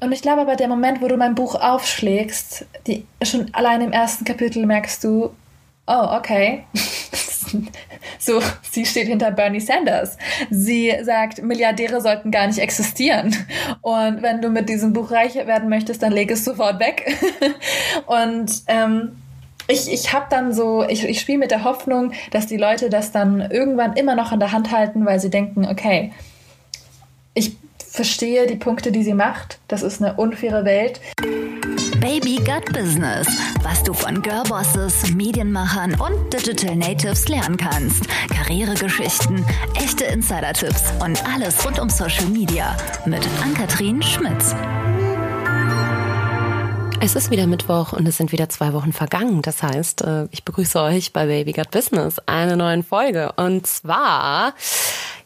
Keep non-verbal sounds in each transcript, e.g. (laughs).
Und ich glaube aber, der Moment, wo du mein Buch aufschlägst, die, schon allein im ersten Kapitel merkst du, oh, okay. (laughs) so, sie steht hinter Bernie Sanders. Sie sagt, Milliardäre sollten gar nicht existieren. Und wenn du mit diesem Buch reich werden möchtest, dann leg es sofort weg. (laughs) Und ähm, ich, ich habe dann so, ich, ich spiele mit der Hoffnung, dass die Leute das dann irgendwann immer noch in der Hand halten, weil sie denken, okay, verstehe die Punkte, die sie macht. Das ist eine unfaire Welt. Baby Gut Business. Was du von Girlbosses, Medienmachern und Digital Natives lernen kannst. Karrieregeschichten, echte Insider-Tipps und alles rund um Social Media. Mit Ann-Kathrin Schmitz. Es ist wieder Mittwoch und es sind wieder zwei Wochen vergangen. Das heißt, äh, ich begrüße euch bei Baby Got Business, eine neue Folge. Und zwar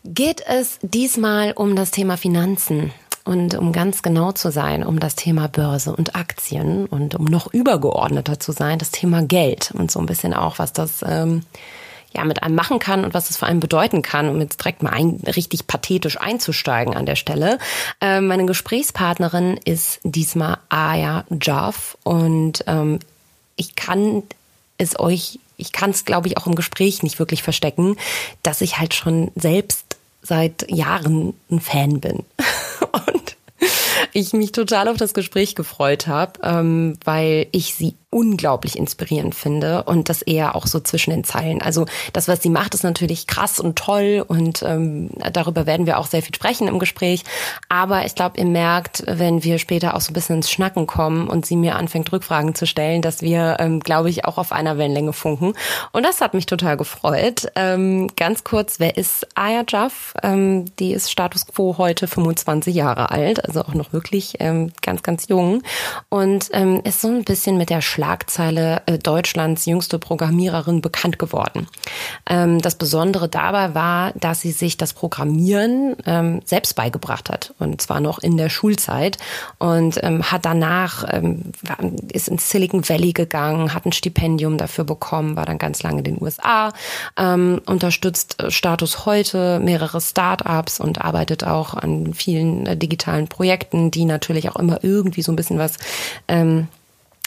geht es diesmal um das Thema Finanzen. Und um ganz genau zu sein, um das Thema Börse und Aktien und um noch übergeordneter zu sein, das Thema Geld und so ein bisschen auch, was das ähm, ja mit einem machen kann und was es vor allem bedeuten kann, um jetzt direkt mal ein, richtig pathetisch einzusteigen an der Stelle. Ähm, meine Gesprächspartnerin ist diesmal Aya Jaff und ähm, ich kann es euch, ich kann es glaube ich auch im Gespräch nicht wirklich verstecken, dass ich halt schon selbst seit Jahren ein Fan bin. (laughs) Und ich mich total auf das Gespräch gefreut habe, ähm, weil ich sie unglaublich inspirierend finde und das eher auch so zwischen den Zeilen. Also das, was sie macht, ist natürlich krass und toll und ähm, darüber werden wir auch sehr viel sprechen im Gespräch. Aber ich glaube, ihr merkt, wenn wir später auch so ein bisschen ins Schnacken kommen und sie mir anfängt, Rückfragen zu stellen, dass wir, ähm, glaube ich, auch auf einer Wellenlänge funken. Und das hat mich total gefreut. Ähm, ganz kurz, wer ist Aya Jaff? Ähm, die ist Status Quo heute 25 Jahre alt, also auch noch wirklich ähm, ganz, ganz jung. Und ähm, ist so ein bisschen mit der Schla Schlagzeile äh, Deutschlands jüngste Programmiererin bekannt geworden. Ähm, das Besondere dabei war, dass sie sich das Programmieren ähm, selbst beigebracht hat. Und zwar noch in der Schulzeit. Und ähm, hat danach ist ins Silicon Valley gegangen, hat ein Stipendium dafür bekommen, war dann ganz lange in den USA, unterstützt äh, Status heute mehrere Start-ups und arbeitet auch an vielen äh, digitalen Projekten, die natürlich auch immer irgendwie so ein bisschen was ähm,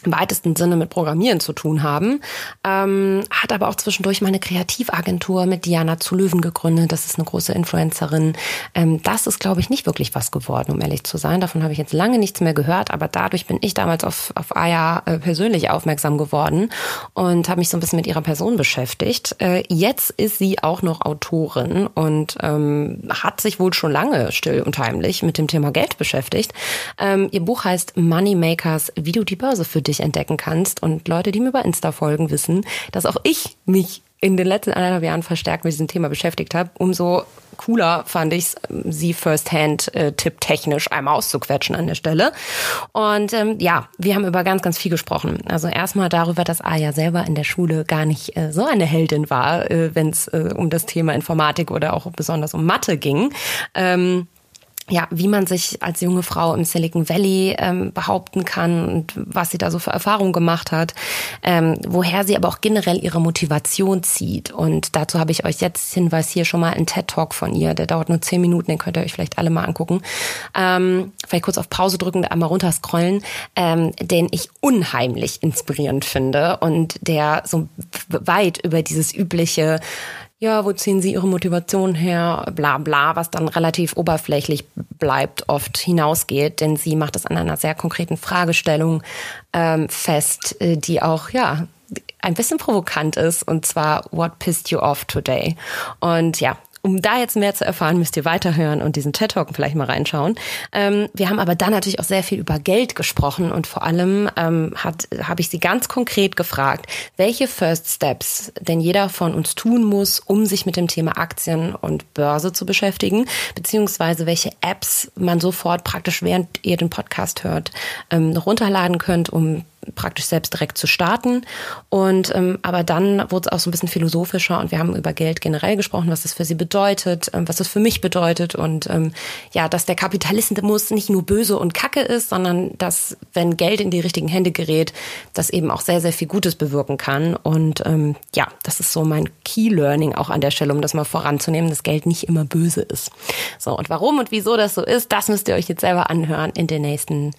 im weitesten Sinne mit Programmieren zu tun haben. Ähm, hat aber auch zwischendurch mal eine Kreativagentur mit Diana zu Löwen gegründet. Das ist eine große Influencerin. Ähm, das ist, glaube ich, nicht wirklich was geworden, um ehrlich zu sein. Davon habe ich jetzt lange nichts mehr gehört, aber dadurch bin ich damals auf, auf Aya äh, persönlich aufmerksam geworden und habe mich so ein bisschen mit ihrer Person beschäftigt. Äh, jetzt ist sie auch noch Autorin und ähm, hat sich wohl schon lange still und heimlich mit dem Thema Geld beschäftigt. Ähm, ihr Buch heißt Money Makers, wie du die Börse für dich dich entdecken kannst. Und Leute, die mir bei Insta folgen, wissen, dass auch ich mich in den letzten anderthalb Jahren verstärkt mit diesem Thema beschäftigt habe. Umso cooler fand ich es, sie firsthand äh, tipptechnisch einmal auszuquetschen an der Stelle. Und ähm, ja, wir haben über ganz, ganz viel gesprochen. Also erstmal darüber, dass Aya selber in der Schule gar nicht äh, so eine Heldin war, äh, wenn es äh, um das Thema Informatik oder auch besonders um Mathe ging. Ähm, ja, wie man sich als junge Frau im Silicon Valley ähm, behaupten kann und was sie da so für Erfahrungen gemacht hat, ähm, woher sie aber auch generell ihre Motivation zieht. Und dazu habe ich euch jetzt Hinweis hier schon mal einen TED-Talk von ihr, der dauert nur zehn Minuten, den könnt ihr euch vielleicht alle mal angucken. Ähm, vielleicht kurz auf Pause drücken, da einmal runterscrollen, ähm, den ich unheimlich inspirierend finde und der so weit über dieses übliche ja, wo ziehen Sie Ihre Motivation her, bla bla, was dann relativ oberflächlich bleibt, oft hinausgeht, denn sie macht es an einer sehr konkreten Fragestellung ähm, fest, äh, die auch, ja, ein bisschen provokant ist, und zwar, what pissed you off today? Und ja, um da jetzt mehr zu erfahren, müsst ihr weiterhören und diesen TED Talk vielleicht mal reinschauen. Ähm, wir haben aber dann natürlich auch sehr viel über Geld gesprochen und vor allem ähm, hat habe ich sie ganz konkret gefragt, welche First Steps denn jeder von uns tun muss, um sich mit dem Thema Aktien und Börse zu beschäftigen, beziehungsweise welche Apps man sofort praktisch während ihr den Podcast hört ähm, runterladen könnt, um praktisch selbst direkt zu starten. Und ähm, aber dann wurde es auch so ein bisschen philosophischer und wir haben über Geld generell gesprochen, was das für sie bedeutet, ähm, was das für mich bedeutet und ähm, ja, dass der Kapitalismus nicht nur böse und Kacke ist, sondern dass wenn Geld in die richtigen Hände gerät, das eben auch sehr sehr viel Gutes bewirken kann. Und ähm, ja, das ist so mein Key Learning auch an der Stelle, um das mal voranzunehmen, dass Geld nicht immer böse ist. So und warum und wieso das so ist, das müsst ihr euch jetzt selber anhören in den nächsten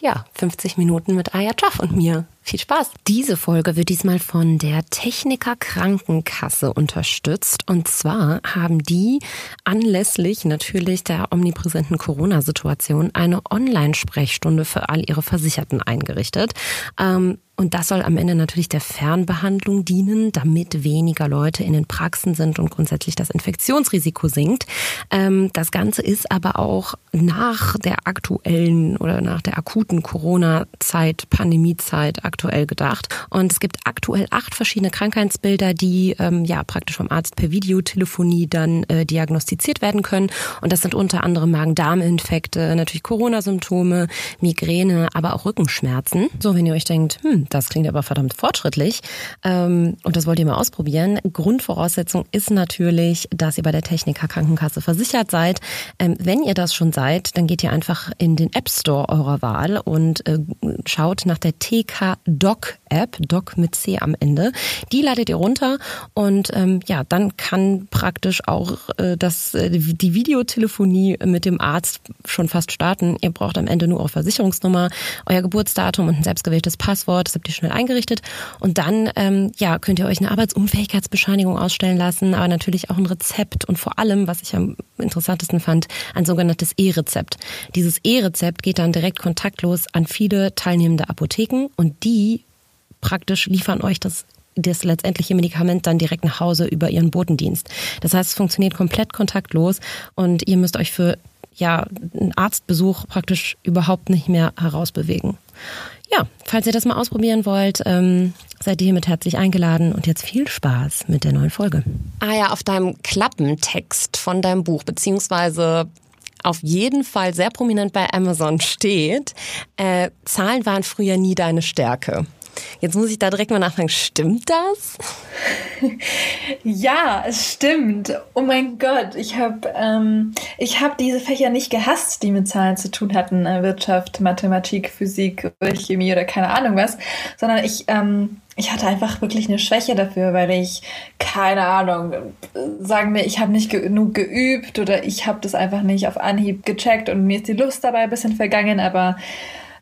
ja 50 Minuten mit Aya Jaff und mir. Viel Spaß! Diese Folge wird diesmal von der Techniker Krankenkasse unterstützt. Und zwar haben die anlässlich natürlich der omnipräsenten Corona-Situation eine Online-Sprechstunde für all ihre Versicherten eingerichtet. Ähm, und das soll am Ende natürlich der Fernbehandlung dienen, damit weniger Leute in den Praxen sind und grundsätzlich das Infektionsrisiko sinkt. Ähm, das Ganze ist aber auch nach der aktuellen oder nach der akuten Corona-Zeit, Pandemiezeit aktuell gedacht. Und es gibt aktuell acht verschiedene Krankheitsbilder, die ähm, ja praktisch vom Arzt per Videotelefonie dann äh, diagnostiziert werden können. Und das sind unter anderem Magen-Darm-Infekte, natürlich Corona-Symptome, Migräne, aber auch Rückenschmerzen. So, wenn ihr euch denkt, hm, das klingt aber verdammt fortschrittlich ähm, und das wollt ihr mal ausprobieren. Grundvoraussetzung ist natürlich, dass ihr bei der Techniker Krankenkasse versichert seid. Ähm, wenn ihr das schon seid, dann geht ihr einfach in den App Store eurer Wahl und äh, schaut nach der TK Doc App, Doc mit C am Ende. Die ladet ihr runter und ähm, ja, dann kann praktisch auch äh, das, äh, die Videotelefonie mit dem Arzt schon fast starten. Ihr braucht am Ende nur eure Versicherungsnummer, euer Geburtsdatum und ein selbstgewähltes Passwort. Habt ihr schnell eingerichtet. Und dann ähm, ja, könnt ihr euch eine Arbeitsunfähigkeitsbescheinigung ausstellen lassen, aber natürlich auch ein Rezept und vor allem, was ich am interessantesten fand, ein sogenanntes E-Rezept. Dieses E-Rezept geht dann direkt kontaktlos an viele teilnehmende Apotheken und die praktisch liefern euch das das letztendliche Medikament dann direkt nach Hause über ihren Botendienst. Das heißt, es funktioniert komplett kontaktlos und ihr müsst euch für ja, einen Arztbesuch praktisch überhaupt nicht mehr herausbewegen. Ja, falls ihr das mal ausprobieren wollt, ähm, seid ihr hiermit herzlich eingeladen und jetzt viel Spaß mit der neuen Folge. Ah ja, auf deinem Klappentext von deinem Buch, beziehungsweise auf jeden Fall sehr prominent bei Amazon steht, äh, Zahlen waren früher nie deine Stärke. Jetzt muss ich da direkt mal nachfragen, stimmt das? (laughs) ja, es stimmt. Oh mein Gott, ich habe ähm, habe diese Fächer nicht gehasst, die mit Zahlen zu tun hatten, äh, Wirtschaft, Mathematik, Physik oder Chemie oder keine Ahnung was, sondern ich ähm, ich hatte einfach wirklich eine Schwäche dafür, weil ich keine Ahnung, sagen wir, ich habe nicht genug geübt oder ich habe das einfach nicht auf Anhieb gecheckt und mir ist die Lust dabei ein bisschen vergangen, aber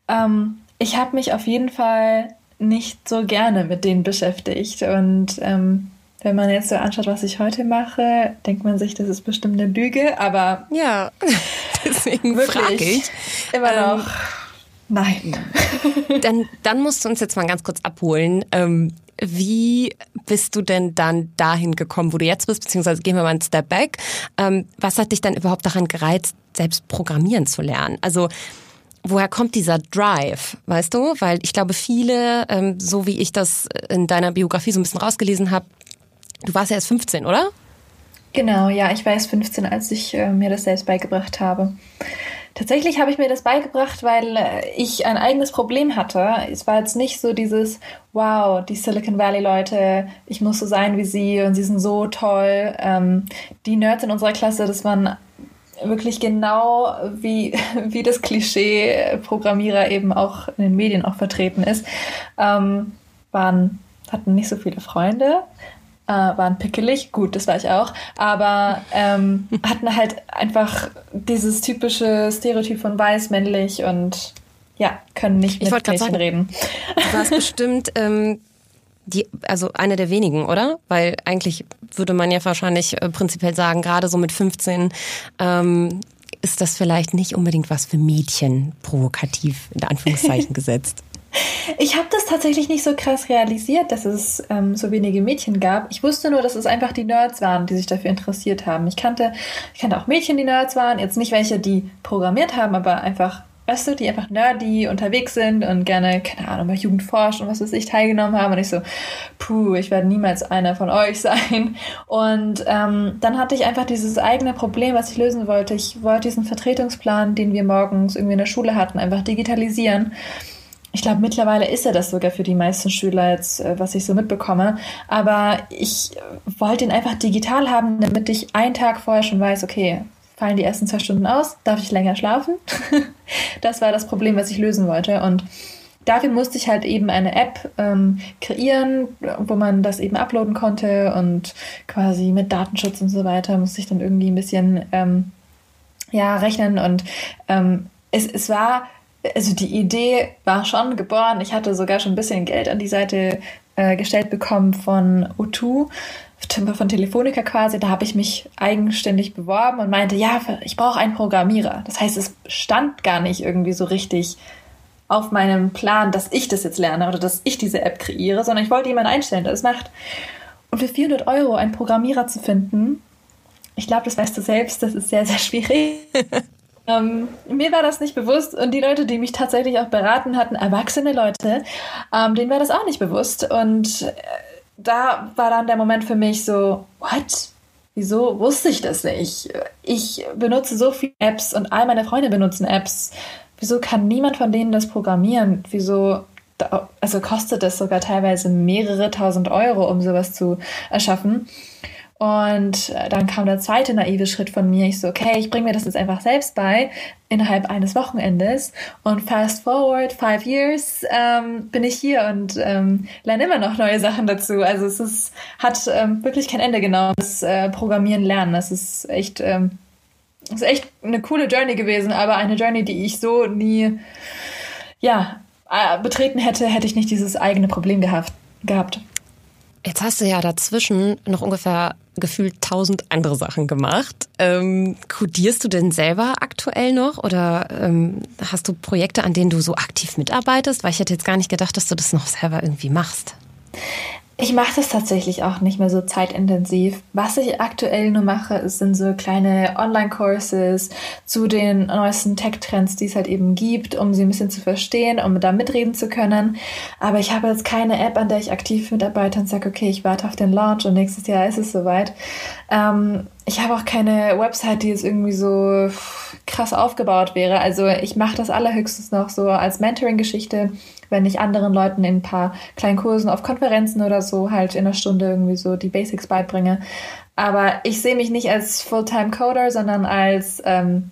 ähm, ich habe mich auf jeden Fall nicht so gerne mit denen beschäftigt. Und ähm, wenn man jetzt so anschaut, was ich heute mache, denkt man sich, das ist bestimmt eine Lüge, aber ja, (laughs) deswegen frage ich immer ähm, noch. Nein. (laughs) Dann, dann musst du uns jetzt mal ganz kurz abholen. Ähm, wie bist du denn dann dahin gekommen, wo du jetzt bist, beziehungsweise gehen wir mal einen Step back. Ähm, was hat dich dann überhaupt daran gereizt, selbst programmieren zu lernen? Also woher kommt dieser Drive, weißt du? Weil ich glaube, viele, ähm, so wie ich das in deiner Biografie so ein bisschen rausgelesen habe, du warst ja erst 15, oder? Genau, ja, ich war erst 15, als ich äh, mir das selbst beigebracht habe. Tatsächlich habe ich mir das beigebracht, weil äh, ich ein eigenes Problem hatte. Es war jetzt nicht so dieses, wow, die Silicon Valley-Leute, ich muss so sein wie sie und sie sind so toll. Ähm, die Nerds in unserer Klasse, das waren wirklich genau wie, (laughs) wie das Klischee Programmierer eben auch in den Medien auch vertreten ist, ähm, waren, hatten nicht so viele Freunde, äh, waren pickelig, gut, das war ich auch, aber ähm, (laughs) hatten halt einfach dieses typische Stereotyp von weiß, männlich und ja, können nicht mit Mädchen sagen, reden. Du warst (laughs) bestimmt ähm, die, also eine der wenigen, oder? Weil eigentlich würde man ja wahrscheinlich äh, prinzipiell sagen, gerade so mit 15 ähm, ist das vielleicht nicht unbedingt was für Mädchen, provokativ in Anführungszeichen (laughs) gesetzt. Ich habe das tatsächlich nicht so krass realisiert, dass es ähm, so wenige Mädchen gab. Ich wusste nur, dass es einfach die Nerds waren, die sich dafür interessiert haben. Ich kannte, ich kannte auch Mädchen, die Nerds waren. Jetzt nicht welche, die programmiert haben, aber einfach weißt du, die einfach nerdy unterwegs sind und gerne, keine Ahnung, bei Jugendforsch und was weiß ich teilgenommen haben. Und ich so, puh, ich werde niemals einer von euch (laughs) sein. Und ähm, dann hatte ich einfach dieses eigene Problem, was ich lösen wollte. Ich wollte diesen Vertretungsplan, den wir morgens irgendwie in der Schule hatten, einfach digitalisieren. ich glaube, mittlerweile ist er das sogar für die meisten Schüler jetzt, äh, was ich so mitbekomme. Aber ich wollte ihn einfach digital haben, damit ich einen Tag vorher schon weiß, okay, fallen die ersten zwei Stunden aus, darf ich länger schlafen? (laughs) das war das Problem, was ich lösen wollte. Und dafür musste ich halt eben eine App ähm, kreieren, wo man das eben uploaden konnte und quasi mit Datenschutz und so weiter musste ich dann irgendwie ein bisschen ähm, ja, rechnen und ähm, es, es war also die Idee war schon geboren. Ich hatte sogar schon ein bisschen Geld an die Seite äh, gestellt bekommen von O2, von Telefonica quasi. Da habe ich mich eigenständig beworben und meinte, ja, ich brauche einen Programmierer. Das heißt, es stand gar nicht irgendwie so richtig auf meinem Plan, dass ich das jetzt lerne oder dass ich diese App kreiere, sondern ich wollte jemanden einstellen, der das macht. Und für 400 Euro einen Programmierer zu finden, ich glaube, das weißt du selbst, das ist sehr, sehr schwierig. (laughs) Ähm, mir war das nicht bewusst und die Leute, die mich tatsächlich auch beraten hatten, erwachsene Leute, ähm, denen war das auch nicht bewusst. Und äh, da war dann der Moment für mich so, what? Wieso wusste ich das nicht? Ich benutze so viele Apps und all meine Freunde benutzen Apps. Wieso kann niemand von denen das programmieren? Wieso also kostet es sogar teilweise mehrere tausend Euro, um sowas zu erschaffen. Und äh, dann kam der zweite naive Schritt von mir. Ich so, okay, ich bringe mir das jetzt einfach selbst bei innerhalb eines Wochenendes. Und fast forward, five years, ähm, bin ich hier und ähm, lerne immer noch neue Sachen dazu. Also es ist, hat ähm, wirklich kein Ende genommen, das äh, Programmieren lernen. Das ist echt, ähm, ist echt eine coole Journey gewesen, aber eine Journey, die ich so nie, ja, äh, betreten hätte, hätte ich nicht dieses eigene Problem gehabt. gehabt. Jetzt hast du ja dazwischen noch ungefähr gefühlt tausend andere Sachen gemacht. Ähm, codierst du denn selber aktuell noch oder ähm, hast du Projekte, an denen du so aktiv mitarbeitest? Weil ich hätte jetzt gar nicht gedacht, dass du das noch selber irgendwie machst. Ich mache das tatsächlich auch nicht mehr so zeitintensiv. Was ich aktuell nur mache, sind so kleine Online-Courses zu den neuesten Tech-Trends, die es halt eben gibt, um sie ein bisschen zu verstehen, um da mitreden zu können. Aber ich habe jetzt keine App, an der ich aktiv mitarbeite und sage, okay, ich warte auf den Launch und nächstes Jahr ist es soweit. Ähm, ich habe auch keine Website, die jetzt irgendwie so krass aufgebaut wäre. Also ich mache das allerhöchstens noch so als Mentoring-Geschichte wenn ich anderen Leuten in ein paar kleinen Kursen auf Konferenzen oder so halt in einer Stunde irgendwie so die Basics beibringe. Aber ich sehe mich nicht als Fulltime-Coder, sondern als ähm,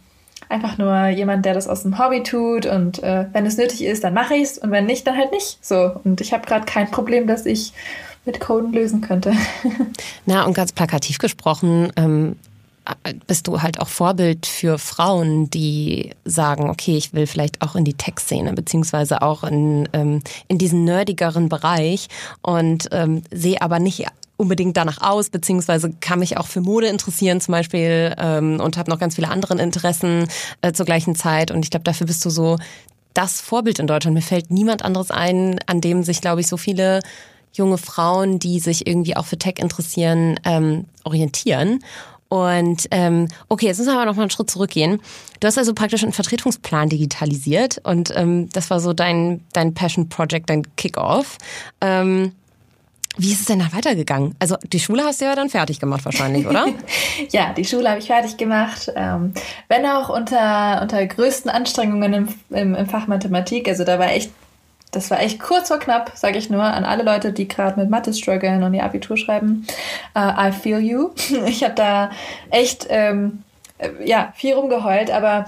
einfach nur jemand, der das aus dem Hobby tut und äh, wenn es nötig ist, dann mache ich es und wenn nicht, dann halt nicht. So. Und ich habe gerade kein Problem, dass ich mit Coden lösen könnte. (laughs) Na, und ganz plakativ gesprochen, ähm, bist du halt auch Vorbild für Frauen, die sagen, okay, ich will vielleicht auch in die Tech-Szene, beziehungsweise auch in, ähm, in diesen nerdigeren Bereich und ähm, sehe aber nicht unbedingt danach aus, beziehungsweise kann mich auch für Mode interessieren zum Beispiel ähm, und habe noch ganz viele andere Interessen äh, zur gleichen Zeit. Und ich glaube, dafür bist du so das Vorbild in Deutschland. Mir fällt niemand anderes ein, an dem sich, glaube ich, so viele junge Frauen, die sich irgendwie auch für Tech interessieren, ähm, orientieren. Und ähm, okay, jetzt müssen wir aber noch mal einen Schritt zurückgehen. Du hast also praktisch einen Vertretungsplan digitalisiert und ähm, das war so dein, dein Passion Project, dein Kickoff. Ähm, wie ist es denn da weitergegangen? Also die Schule hast du ja dann fertig gemacht wahrscheinlich, oder? (laughs) ja, die Schule habe ich fertig gemacht. Ähm, wenn auch unter, unter größten Anstrengungen im, im, im Fach Mathematik. Also da war echt das war echt kurz vor knapp, sage ich nur, an alle Leute, die gerade mit Mathe strugglen und ihr Abitur schreiben. Uh, I feel you. (laughs) Ich habe da echt ähm, äh, ja, viel rumgeheult, aber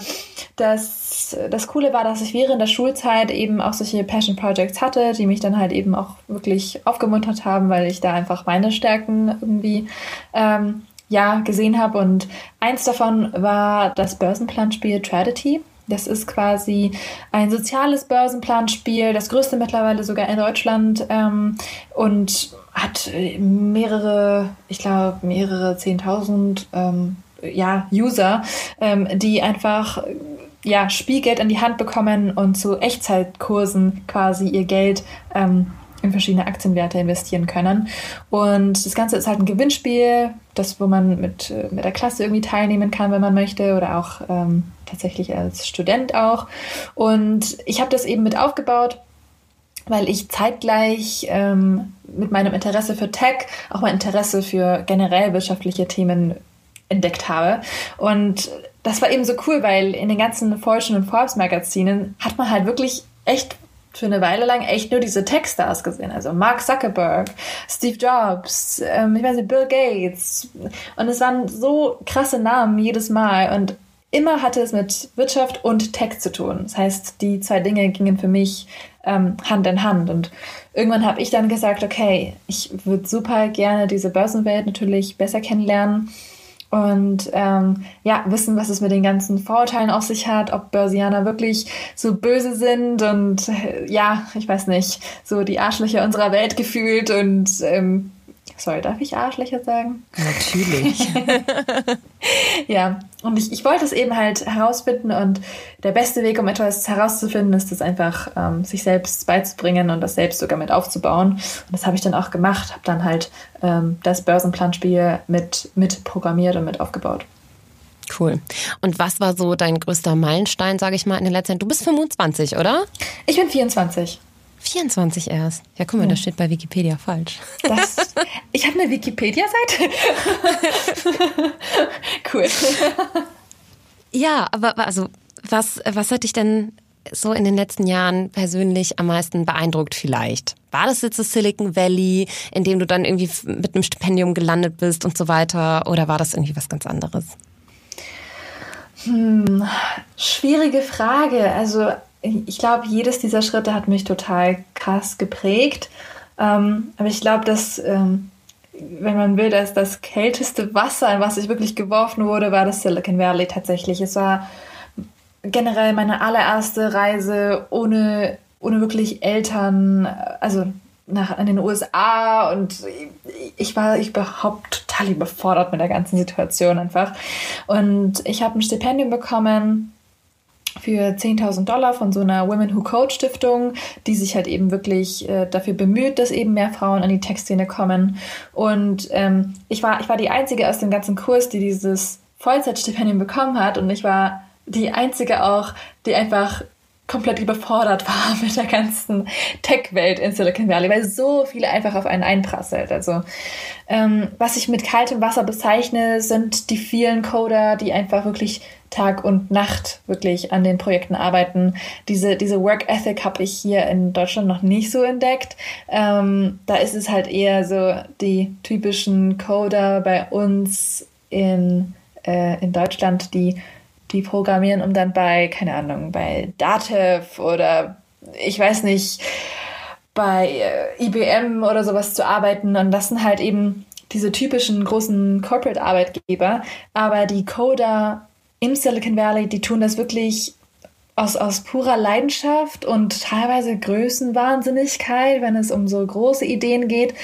das, das Coole war, dass ich während der Schulzeit eben auch solche Passion Projects hatte, die mich dann halt eben auch wirklich aufgemuntert haben, weil ich da einfach meine Stärken irgendwie ähm, ja, gesehen habe. Und eins davon war das Börsenplanspiel Tradity. Das ist quasi ein soziales Börsenplanspiel, das größte mittlerweile sogar in Deutschland ähm, und hat mehrere, ich glaube, mehrere 10.000 ähm, ja, User, ähm, die einfach ja, Spielgeld in die Hand bekommen und zu Echtzeitkursen quasi ihr Geld ähm, in verschiedene Aktienwerte investieren können. Und das Ganze ist halt ein Gewinnspiel, das, wo man mit, äh, mit der Klasse irgendwie teilnehmen kann, wenn man möchte, oder auch ähm, tatsächlich als Student auch. Und ich habe das eben mit aufgebaut, weil ich zeitgleich ähm, mit meinem Interesse für Tech auch mein Interesse für generell wirtschaftliche Themen entdeckt habe. Und das war eben so cool, weil in den ganzen Fortune und Forbes Magazinen hat man halt wirklich echt für eine Weile lang echt nur diese Techstars gesehen. Also Mark Zuckerberg, Steve Jobs, ähm, ich weiß nicht, Bill Gates. Und es waren so krasse Namen jedes Mal. Und immer hatte es mit Wirtschaft und Tech zu tun. Das heißt, die zwei Dinge gingen für mich ähm, Hand in Hand. Und irgendwann habe ich dann gesagt, okay, ich würde super gerne diese Börsenwelt natürlich besser kennenlernen und ähm, ja, wissen, was es mit den ganzen Vorurteilen auf sich hat, ob Börsianer wirklich so böse sind und äh, ja, ich weiß nicht, so die Arschlöcher unserer Welt gefühlt und ähm, Sorry, darf ich Arschlöcher sagen? Natürlich. (laughs) ja, und ich, ich wollte es eben halt herausfinden und der beste Weg, um etwas herauszufinden, ist es einfach, ähm, sich selbst beizubringen und das selbst sogar mit aufzubauen. Und das habe ich dann auch gemacht, habe dann halt ähm, das Börsenplanspiel mit, mit programmiert und mit aufgebaut. Cool. Und was war so dein größter Meilenstein, sage ich mal, in den letzten Jahren? Du bist 25, oder? Ich bin 24. 24 erst. Ja, guck mal, ja. das steht bei Wikipedia falsch. Das, ich habe eine Wikipedia-Seite. (laughs) cool. Ja, aber also, was, was hat dich denn so in den letzten Jahren persönlich am meisten beeindruckt vielleicht? War das jetzt das Silicon Valley, in dem du dann irgendwie mit einem Stipendium gelandet bist und so weiter? Oder war das irgendwie was ganz anderes? Hm, schwierige Frage. Also ich glaube, jedes dieser Schritte hat mich total krass geprägt. Ähm, aber ich glaube, dass, ähm, wenn man will, dass das kälteste Wasser, in was ich wirklich geworfen wurde, war das Silicon Valley tatsächlich. Es war generell meine allererste Reise ohne, ohne wirklich Eltern, also nach in den USA und ich war überhaupt total überfordert mit der ganzen Situation einfach. Und ich habe ein Stipendium bekommen für 10.000 Dollar von so einer Women Who Code Stiftung, die sich halt eben wirklich äh, dafür bemüht, dass eben mehr Frauen an die Tech-Szene kommen. Und ähm, ich, war, ich war die Einzige aus dem ganzen Kurs, die dieses Vollzeitstipendium bekommen hat und ich war die Einzige auch, die einfach komplett überfordert (laughs) war mit der ganzen Tech-Welt in Silicon Valley, weil so viel einfach auf einen einprasselt. Also ähm, was ich mit kaltem Wasser bezeichne, sind die vielen Coder, die einfach wirklich Tag und Nacht wirklich an den Projekten arbeiten. Diese, diese Work Ethic habe ich hier in Deutschland noch nicht so entdeckt. Ähm, da ist es halt eher so die typischen Coder bei uns in, äh, in Deutschland, die die programmieren, um dann bei, keine Ahnung, bei Datev oder ich weiß nicht, bei äh, IBM oder sowas zu arbeiten. Und das sind halt eben diese typischen großen Corporate-Arbeitgeber. Aber die Coder im Silicon Valley, die tun das wirklich aus, aus purer Leidenschaft und teilweise Größenwahnsinnigkeit, wenn es um so große Ideen geht.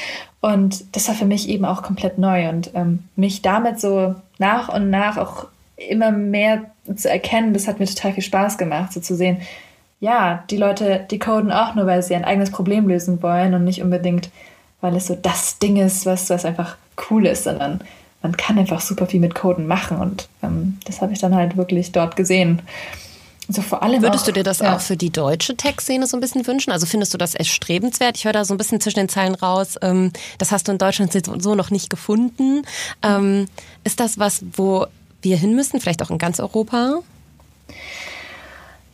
Und das war für mich eben auch komplett neu und ähm, mich damit so nach und nach auch immer mehr zu erkennen, das hat mir total viel Spaß gemacht, so zu sehen, ja, die Leute, die coden auch nur, weil sie ein eigenes Problem lösen wollen und nicht unbedingt, weil es so das Ding ist, was, was einfach cool ist, sondern man kann einfach super viel mit Coden machen und ähm, das habe ich dann halt wirklich dort gesehen. Also vor allem Würdest auch, du dir das ja. auch für die deutsche Tech-Szene so ein bisschen wünschen? Also findest du das erstrebenswert? Ich höre da so ein bisschen zwischen den Zeilen raus, ähm, das hast du in Deutschland so noch nicht gefunden. Ähm, ist das was, wo wir hin müssen, vielleicht auch in ganz Europa?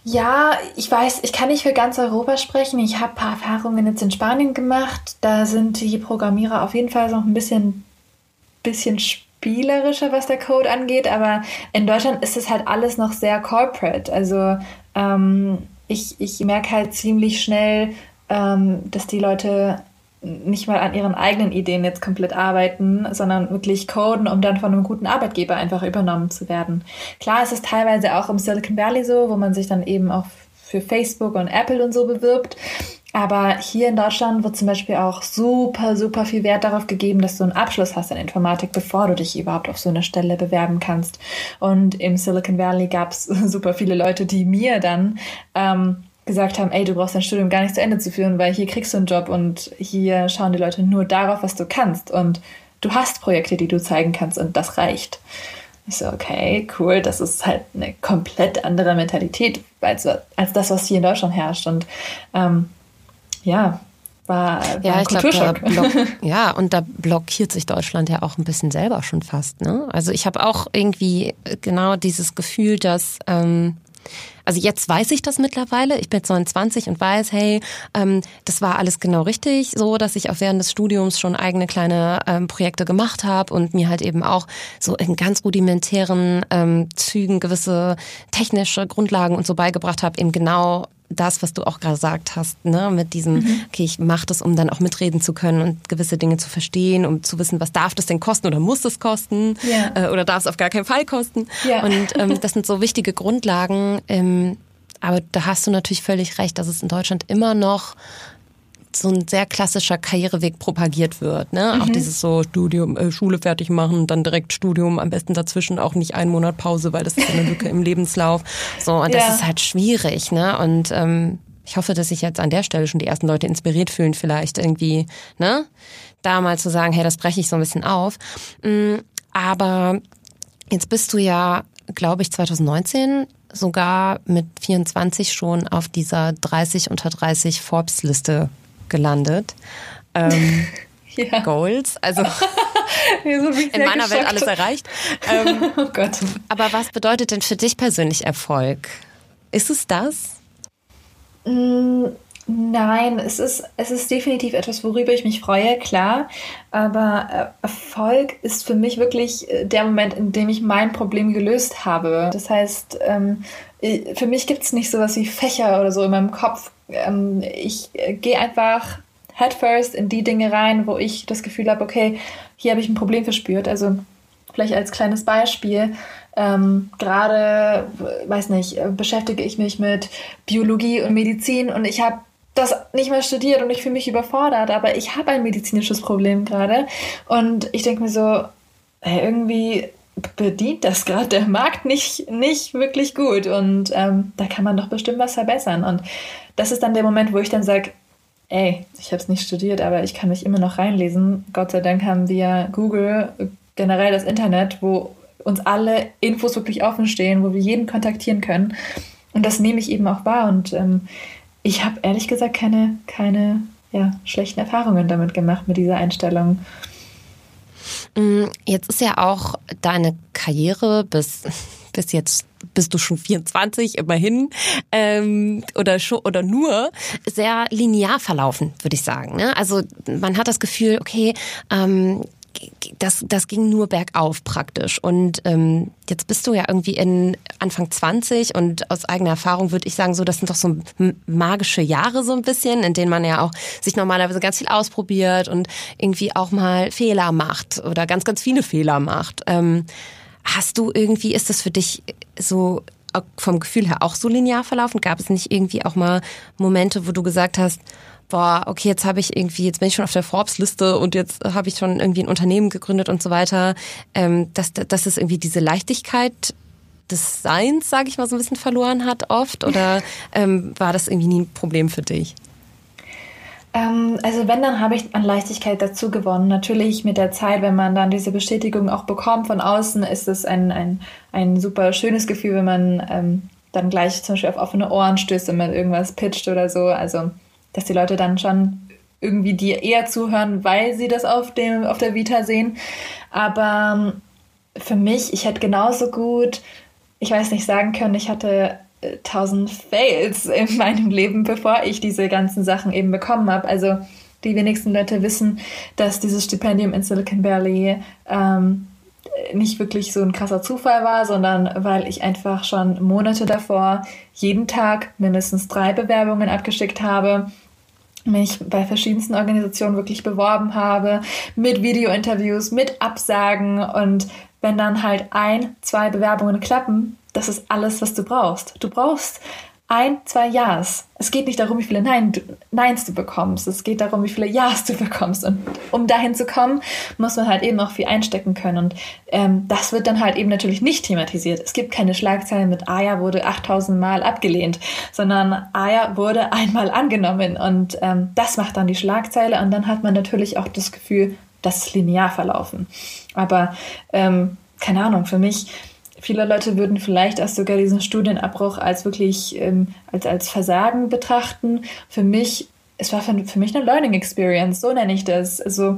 Ja, ich weiß, ich kann nicht für ganz Europa sprechen. Ich habe ein paar Erfahrungen jetzt in Spanien gemacht. Da sind die Programmierer auf jeden Fall noch ein bisschen, bisschen spielerischer, was der Code angeht. Aber in Deutschland ist es halt alles noch sehr corporate. Also ähm, ich, ich merke halt ziemlich schnell, ähm, dass die Leute nicht mal an ihren eigenen Ideen jetzt komplett arbeiten, sondern wirklich coden, um dann von einem guten Arbeitgeber einfach übernommen zu werden. Klar ist es teilweise auch im Silicon Valley so, wo man sich dann eben auch für Facebook und Apple und so bewirbt. Aber hier in Deutschland wird zum Beispiel auch super, super viel Wert darauf gegeben, dass du einen Abschluss hast in Informatik, bevor du dich überhaupt auf so eine Stelle bewerben kannst. Und im Silicon Valley gab es (laughs) super viele Leute, die mir dann ähm, gesagt haben, ey, du brauchst dein Studium gar nicht zu Ende zu führen, weil hier kriegst du einen Job und hier schauen die Leute nur darauf, was du kannst und du hast Projekte, die du zeigen kannst und das reicht. Ich so, okay, cool, das ist halt eine komplett andere Mentalität als, als das, was hier in Deutschland herrscht und ähm, ja, war, war ja, ich glaube, (laughs) ja, und da blockiert sich Deutschland ja auch ein bisschen selber schon fast. Ne? Also ich habe auch irgendwie genau dieses Gefühl, dass ähm, also jetzt weiß ich das mittlerweile. Ich bin jetzt 29 und weiß, hey, ähm, das war alles genau richtig, so dass ich auch während des Studiums schon eigene kleine ähm, Projekte gemacht habe und mir halt eben auch so in ganz rudimentären ähm, Zügen gewisse technische Grundlagen und so beigebracht habe, eben genau das, was du auch gerade gesagt hast, ne, mit diesem, mhm. okay, ich mache das, um dann auch mitreden zu können und gewisse Dinge zu verstehen, um zu wissen, was darf das denn kosten oder muss es kosten ja. äh, oder darf es auf gar keinen Fall kosten. Ja. Und ähm, (laughs) das sind so wichtige Grundlagen. Ähm, aber da hast du natürlich völlig recht, dass es in Deutschland immer noch so ein sehr klassischer Karriereweg propagiert wird. Ne? Mhm. Auch dieses so Studium, äh, Schule fertig machen, dann direkt Studium, am besten dazwischen auch nicht einen Monat Pause, weil das ist eine Lücke im (laughs) Lebenslauf. So, und das ist halt schwierig, ne? Und ähm, ich hoffe, dass sich jetzt an der Stelle schon die ersten Leute inspiriert fühlen, vielleicht irgendwie, ne? Da mal zu sagen, hey, das breche ich so ein bisschen auf. Mm, aber jetzt bist du ja, glaube ich, 2019 sogar mit 24 schon auf dieser 30 unter 30 Forbes-Liste gelandet. Ähm, (laughs) ja. Goals, also (laughs) in meiner geschockt. Welt alles erreicht. (laughs) Ähm, oh Gott. Aber was bedeutet denn für dich persönlich Erfolg? Ist es das? Nein, es ist, es ist definitiv etwas, worüber ich mich freue, klar. Aber äh, Erfolg ist für mich wirklich äh, der Moment, in dem ich mein Problem gelöst habe. Das heißt, ähm, für mich gibt es nicht so was wie Fächer oder so in meinem Kopf. Ähm, ich äh, gehe einfach headfirst in die Dinge rein, wo ich das Gefühl habe, okay, hier habe ich ein Problem verspürt. Also vielleicht als kleines Beispiel. Ähm, Gerade, weiß nicht, beschäftige ich mich mit Biologie und Medizin und ich habe das nicht mehr studiert und ich fühle mich überfordert, aber ich habe ein medizinisches Problem gerade und ich denke mir so, hey, irgendwie bedient das gerade der Markt nicht, nicht wirklich gut und ähm, da kann man doch bestimmt was verbessern und das ist dann der Moment, wo ich dann sage, ey, ich habe es nicht studiert, aber ich kann mich immer noch reinlesen. Gott sei Dank haben wir Google, generell das Internet, wo uns alle Infos wirklich offen stehen, wo wir jeden kontaktieren können. Und das nehme ich eben auch wahr. Und ähm, ich habe ehrlich gesagt keine, keine ja, schlechten Erfahrungen damit gemacht, mit dieser Einstellung. Mm, jetzt ist ja auch deine Karriere bis, bis jetzt bist du schon 24 immerhin ähm, oder schon oder nur sehr linear verlaufen, würde ich sagen. Ne? Also man hat das Gefühl, okay, ähm, das, das ging nur bergauf praktisch. Und ähm, jetzt bist du ja irgendwie in Anfang 20 und aus eigener Erfahrung würde ich sagen, so, das sind doch so magische Jahre so ein bisschen, in denen man ja auch sich normalerweise ganz viel ausprobiert und irgendwie auch mal Fehler macht oder ganz, ganz viele Fehler macht. Ähm, hast du irgendwie, ist das für dich so vom Gefühl her auch so linear verlaufen? Gab es nicht irgendwie auch mal Momente, wo du gesagt hast, boah, okay, jetzt habe ich irgendwie, jetzt bin ich schon auf der Forbes-Liste und jetzt habe ich schon irgendwie ein Unternehmen gegründet und so weiter. Ähm, dass, dass es irgendwie diese Leichtigkeit des Seins, sage ich mal, so ein bisschen verloren hat oft? Oder (laughs) ähm, war das irgendwie nie ein Problem für dich? Ähm, also wenn, dann habe ich an Leichtigkeit dazu gewonnen. Natürlich mit der Zeit, wenn man dann diese Bestätigung auch bekommt von außen, ist es ein, ein, ein super schönes Gefühl, wenn man ähm, dann gleich zum Beispiel auf offene Ohren stößt, wenn man irgendwas pitcht oder so. Also dass die Leute dann schon irgendwie dir eher zuhören, weil sie das auf, dem, auf der Vita sehen. Aber ähm, für mich, ich hätte genauso gut, ich weiß nicht, sagen können, ich hatte äh, tausend Fails in (laughs) meinem Leben, bevor ich diese ganzen Sachen eben bekommen habe. Also die wenigsten Leute wissen, dass dieses Stipendium in Silicon Valley ähm, nicht wirklich so ein krasser Zufall war, sondern weil ich einfach schon Monate davor jeden Tag mindestens drei Bewerbungen abgeschickt habe mich bei verschiedensten Organisationen wirklich beworben habe, mit Videointerviews, mit Absagen und wenn dann halt ein, zwei Bewerbungen klappen, das ist alles, was du brauchst. Du brauchst ein, zwei Ja's. Es geht nicht darum, wie viele Nein, Neins du bekommst. Es geht darum, wie viele Ja's du bekommst. Und um dahin zu kommen, muss man halt eben auch viel einstecken können. Und ähm, das wird dann halt eben natürlich nicht thematisiert. Es gibt keine Schlagzeilen mit Aya wurde 8000 Mal abgelehnt, sondern Aya wurde einmal angenommen. Und ähm, das macht dann die Schlagzeile. Und dann hat man natürlich auch das Gefühl, das ist linear verlaufen. Aber ähm, keine Ahnung, für mich Viele Leute würden vielleicht auch sogar diesen Studienabbruch als wirklich ähm, als, als Versagen betrachten. Für mich es war für, für mich eine Learning Experience, so nenne ich das. Also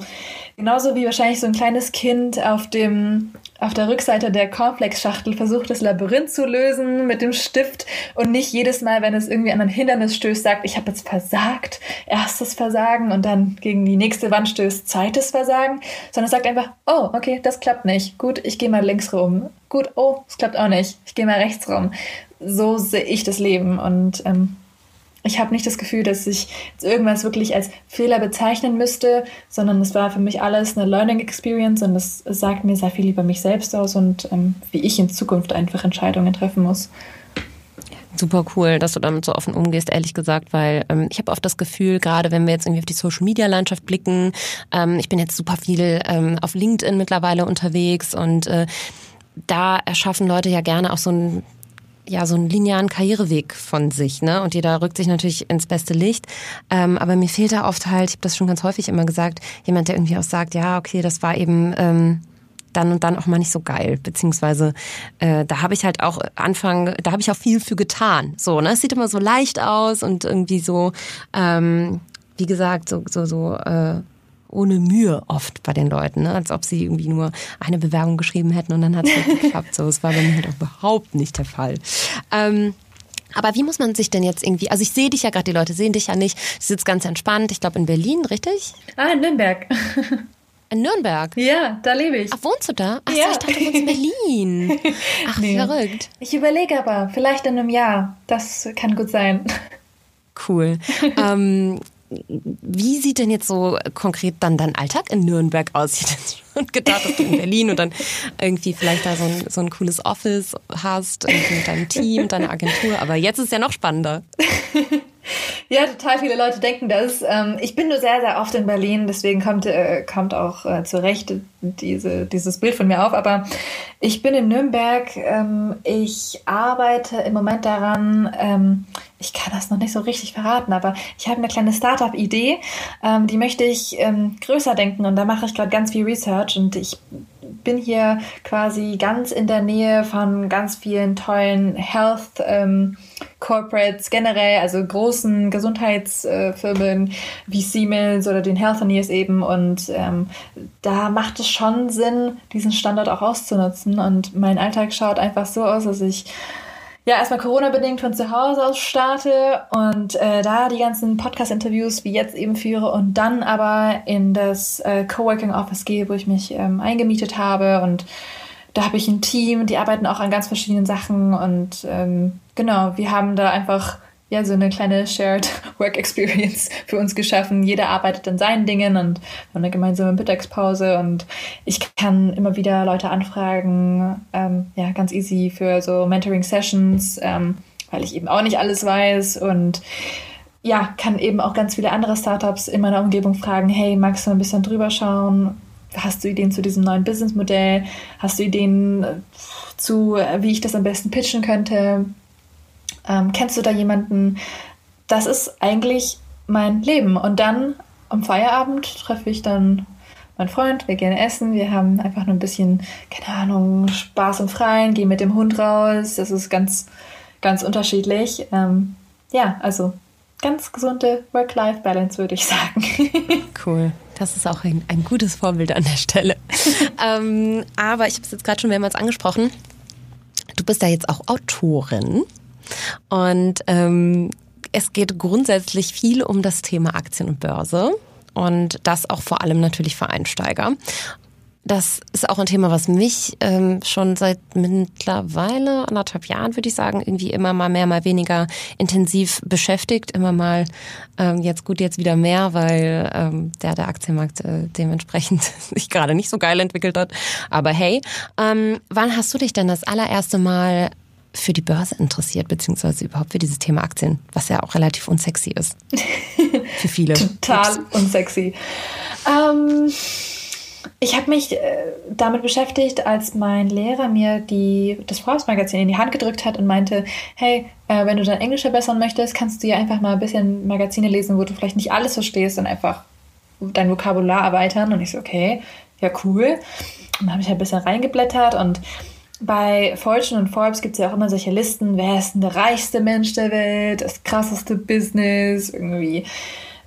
genauso wie wahrscheinlich so ein kleines Kind auf dem auf der Rückseite der Cornflakes-Schachtel versucht, das Labyrinth zu lösen mit dem Stift und nicht jedes Mal, wenn es irgendwie an ein Hindernis stößt, sagt, ich habe jetzt versagt, erstes Versagen und dann gegen die nächste Wand stößt, zweites Versagen, sondern sagt einfach, oh, okay, das klappt nicht. Gut, ich gehe mal links rum. Gut, oh, es klappt auch nicht. Ich gehe mal rechts rum. So sehe ich das Leben und ähm, ich habe nicht das Gefühl, dass ich irgendwas wirklich als Fehler bezeichnen müsste, sondern es war für mich alles eine Learning Experience und es sagt mir sehr viel über mich selbst aus und ähm, wie ich in Zukunft einfach Entscheidungen treffen muss. Super cool, dass du damit so offen umgehst, ehrlich gesagt, weil ähm, ich habe oft das Gefühl, gerade wenn wir jetzt irgendwie auf die Social-Media-Landschaft blicken, ähm, ich bin jetzt super viel ähm, auf LinkedIn mittlerweile unterwegs und äh, da erschaffen Leute ja gerne auch so ein ja so einen linearen Karriereweg von sich, ne? Und jeder rückt sich natürlich ins beste Licht. Ähm, aber mir fehlt da oft halt, ich habe das schon ganz häufig immer gesagt, jemand, der irgendwie auch sagt, ja, okay, das war eben ähm, dann und dann auch mal nicht so geil. Beziehungsweise äh, da habe ich halt auch Anfang, da habe ich auch viel für getan. So, ne? Es sieht immer so leicht aus und irgendwie so, ähm, wie gesagt, so, so, so äh, ohne Mühe oft bei den Leuten, ne? als ob sie irgendwie nur eine Bewerbung geschrieben hätten und dann hat es halt (laughs) geklappt. So, es war bei mir halt überhaupt nicht der Fall. Ähm, aber wie muss man sich denn jetzt irgendwie, also ich sehe dich ja gerade, die Leute sehen dich ja nicht, du sitzt ganz entspannt, ich glaube in Berlin, richtig? Ah, in Nürnberg. (laughs) In Nürnberg? Ja, da lebe ich. Ach, wohnst du da? Ach ja. so, ich dachte, du wohnst in Berlin. (laughs) Ach, nee. verrückt. Ich überlege aber, vielleicht in einem Jahr. Das kann gut sein. Cool. ähm, wie sieht denn jetzt so konkret dann dein Alltag in Nürnberg aus? Ich hätte schon gedacht, dass du in Berlin und dann irgendwie vielleicht da so ein, so ein cooles Office hast mit deinem Team, deiner Agentur. Aber jetzt ist es ja noch spannender. Ja, total viele Leute denken das. Ähm, ich bin nur sehr, sehr oft in Berlin, deswegen kommt, äh, kommt auch äh, zu Recht diese, dieses Bild von mir auf. Aber ich bin in Nürnberg. Ähm, ich arbeite im Moment daran, ähm, ich kann das noch nicht so richtig verraten, aber ich habe eine kleine Startup-Idee, ähm, die möchte ich ähm, größer denken und da mache ich gerade ganz viel Research und ich bin hier quasi ganz in der Nähe von ganz vielen tollen Health ähm, Corporates generell, also großen Gesundheitsfirmen wie Siemens oder den Healthineers eben. Und ähm, da macht es schon Sinn, diesen Standort auch auszunutzen. Und mein Alltag schaut einfach so aus, dass ich ja, erstmal Corona-bedingt von zu Hause aus starte und äh, da die ganzen Podcast-Interviews wie jetzt eben führe und dann aber in das äh, Coworking Office gehe, wo ich mich ähm, eingemietet habe und da habe ich ein Team, die arbeiten auch an ganz verschiedenen Sachen und ähm, genau, wir haben da einfach ja, so eine kleine Shared (laughs) Work Experience für uns geschaffen. Jeder arbeitet an seinen Dingen und wir haben eine gemeinsame Mittagspause und ich kann immer wieder Leute anfragen, ähm, ja, ganz easy für so Mentoring Sessions, ähm, weil ich eben auch nicht alles weiß und ja, kann eben auch ganz viele andere Startups in meiner Umgebung fragen, hey, magst du ein bisschen drüber schauen? Hast du Ideen zu diesem neuen Businessmodell? Hast du Ideen zu, wie ich das am besten pitchen könnte? Ähm, kennst du da jemanden? Das ist eigentlich mein Leben. Und dann am Feierabend treffe ich dann meinen Freund, wir gehen essen, wir haben einfach nur ein bisschen, keine Ahnung, Spaß im Freien, gehen mit dem Hund raus. Das ist ganz, ganz unterschiedlich. Ähm, ja, also ganz gesunde Work-Life-Balance, würde ich sagen. (laughs) cool. Das ist auch ein, ein gutes Vorbild an der Stelle. (laughs) ähm, aber ich habe es jetzt gerade schon mehrmals angesprochen. Du bist ja jetzt auch Autorin. Und ähm, es geht grundsätzlich viel um das Thema Aktien und Börse und das auch vor allem natürlich für Einsteiger. Das ist auch ein Thema, was mich ähm, schon seit mittlerweile anderthalb Jahren, würde ich sagen, irgendwie immer mal mehr, mal weniger intensiv beschäftigt. Immer mal ähm, jetzt gut, jetzt wieder mehr, weil ähm, der, der Aktienmarkt äh, dementsprechend (laughs) sich gerade nicht so geil entwickelt hat. Aber hey, ähm, wann hast du dich denn das allererste Mal für die Börse interessiert, beziehungsweise überhaupt für dieses Thema Aktien, was ja auch relativ unsexy ist. (laughs) für viele. Total Ups. unsexy. Ähm, ich habe mich äh, damit beschäftigt, als mein Lehrer mir die, das Forbes-Magazin in die Hand gedrückt hat und meinte, hey, äh, wenn du dein Englisch verbessern möchtest, kannst du ja einfach mal ein bisschen Magazine lesen, wo du vielleicht nicht alles verstehst und einfach dein Vokabular erweitern. Und ich so, okay, ja cool. Und dann habe ich halt ein bisschen reingeblättert und bei Fortune und Forbes gibt es ja auch immer solche Listen, wer ist denn der reichste Mensch der Welt, das krasseste Business, irgendwie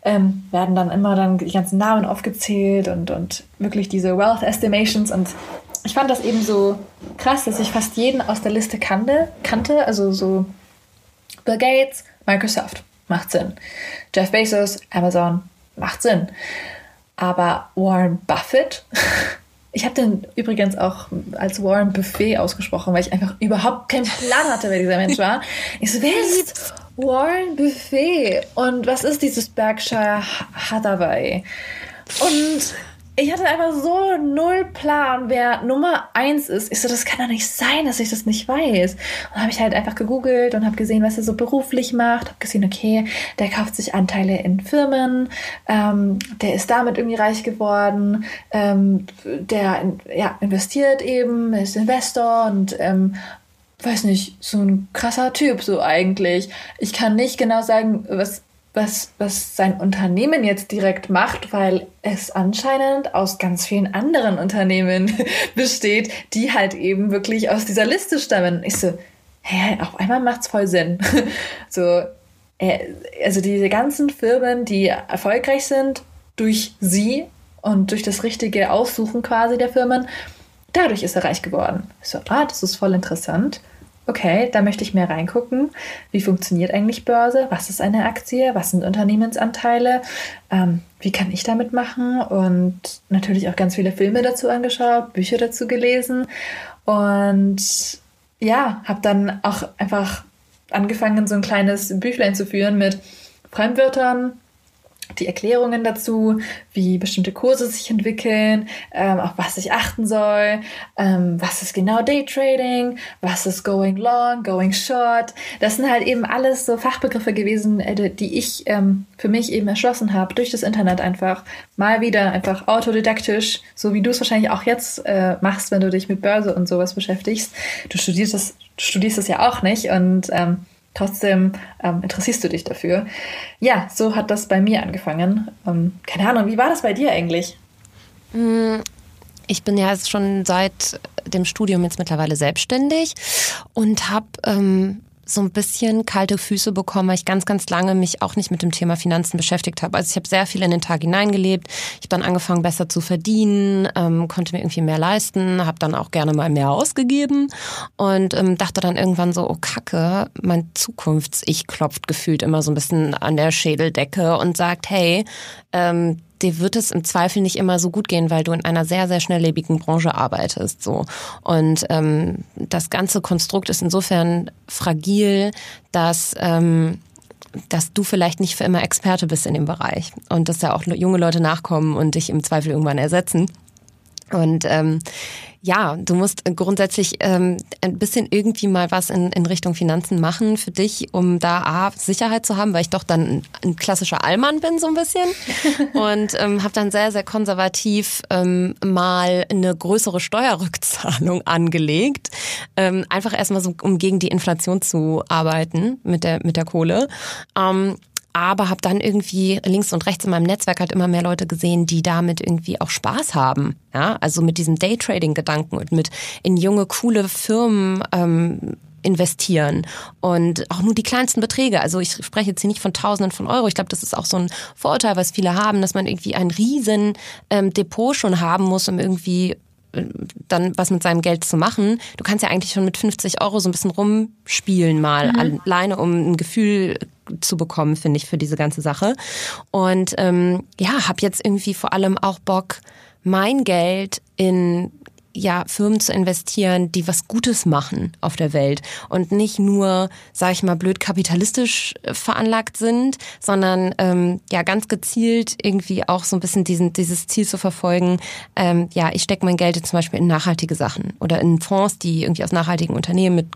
ähm, werden dann immer dann die ganzen Namen aufgezählt und, und wirklich diese Wealth Estimations und ich fand das eben so krass, dass ich fast jeden aus der Liste kannte, kannte also so Bill Gates, Microsoft, macht Sinn. Jeff Bezos, Amazon, macht Sinn. Aber Warren Buffett, (laughs) ich habe den übrigens auch als Warren Buffet ausgesprochen, weil ich einfach überhaupt keinen Plan hatte, wer dieser Mensch war. Ich so, wer ist Warren Buffet? Und was ist dieses Berkshire Hathaway? Und ich hatte einfach so null Plan, wer Nummer eins ist. Ich so, das kann doch nicht sein, dass ich das nicht weiß. Und habe ich halt einfach gegoogelt und habe gesehen, was er so beruflich macht. Habe gesehen, okay, der kauft sich Anteile in Firmen, ähm, der ist damit irgendwie reich geworden, ähm, der ja, investiert eben, ist Investor und ähm, weiß nicht, so ein krasser Typ so eigentlich. Ich kann nicht genau sagen, was was, was sein Unternehmen jetzt direkt macht, weil es anscheinend aus ganz vielen anderen Unternehmen (laughs) besteht, die halt eben wirklich aus dieser Liste stammen. Ich so, hä, auf einmal macht's voll Sinn. (laughs) so, also diese ganzen Firmen, die erfolgreich sind durch sie und durch das richtige Aussuchen quasi der Firmen, dadurch ist er reich geworden. Ich so, ah, das ist voll interessant okay, da möchte ich mehr reingucken. Wie funktioniert eigentlich Börse? Was ist eine Aktie? Was sind Unternehmensanteile? Ähm, wie kann ich damit machen? Und natürlich auch ganz viele Filme dazu angeschaut, Bücher dazu gelesen. Und ja, habe dann auch einfach angefangen, so ein kleines Büchlein zu führen mit Fremdwörtern, die Erklärungen dazu, wie bestimmte Kurse sich entwickeln, ähm, auf was ich achten soll, ähm, was ist genau Daytrading, was ist Going Long, Going Short. Das sind halt eben alles so Fachbegriffe gewesen, äh, die ich ähm, für mich eben erschlossen habe durch das Internet einfach. Mal wieder einfach autodidaktisch, so wie du es wahrscheinlich auch jetzt äh, machst, wenn du dich mit Börse und sowas beschäftigst. Du studierst das, du studierst das ja auch nicht und ähm, Trotzdem ähm, interessierst du dich dafür. Ja, so hat das bei mir angefangen. Ähm, keine Ahnung, wie war das bei dir eigentlich? Mm, ich bin ja schon seit dem Studium jetzt mittlerweile selbstständig und habe ähm, so ein bisschen kalte Füße bekommen, weil ich ganz, ganz lange mich auch nicht mit dem Thema Finanzen beschäftigt habe. Also ich habe sehr viel in den Tag hineingelebt. Ich habe dann angefangen, besser zu verdienen, ähm, konnte mir irgendwie mehr leisten, habe dann auch gerne mal mehr ausgegeben und ähm, dachte dann irgendwann so, oh Kacke, mein Zukunfts-Ich klopft gefühlt immer so ein bisschen an der Schädeldecke und sagt, hey, ähm, dir wird es im Zweifel nicht immer so gut gehen, weil du in einer sehr, sehr schnelllebigen Branche arbeitest. So. Und ähm, das ganze Konstrukt ist insofern fragil, dass ähm, dass du vielleicht nicht für immer Experte bist in dem Bereich und dass da auch junge Leute nachkommen und dich im Zweifel irgendwann ersetzen. Und ähm, ja, du musst grundsätzlich ähm, ein bisschen irgendwie mal was in, in Richtung Finanzen machen für dich, um da A, Sicherheit zu haben, weil ich doch dann ein klassischer Allmann bin so ein bisschen (laughs) und ähm, habe dann sehr, sehr konservativ ähm, mal eine größere Steuerrückzahlung angelegt. Ähm, einfach erstmal so, um gegen die Inflation zu arbeiten mit der, mit der Kohle. Ähm, aber habe dann irgendwie links und rechts in meinem Netzwerk halt immer mehr Leute gesehen, die damit irgendwie auch Spaß haben. Ja, also mit diesem Daytrading-Gedanken und mit in junge, coole Firmen ähm, investieren und auch nur die kleinsten Beträge. Also ich spreche jetzt hier nicht von Tausenden von Euro. Ich glaube, das ist auch so ein Vorurteil, was viele haben, dass man irgendwie ein riesen ähm, Depot schon haben muss, um irgendwie dann was mit seinem Geld zu machen. Du kannst ja eigentlich schon mit 50 Euro so ein bisschen rumspielen mal, mhm. alleine um ein Gefühl zu bekommen, finde ich, für diese ganze Sache. Und ähm, ja, habe jetzt irgendwie vor allem auch Bock, mein Geld in ja, Firmen zu investieren, die was Gutes machen auf der Welt und nicht nur, sag ich mal, blöd kapitalistisch äh, veranlagt sind, sondern ähm, ja ganz gezielt irgendwie auch so ein bisschen diesen, dieses Ziel zu verfolgen. Ähm, ja, ich stecke mein Geld jetzt zum Beispiel in nachhaltige Sachen oder in Fonds, die irgendwie aus nachhaltigen Unternehmen mit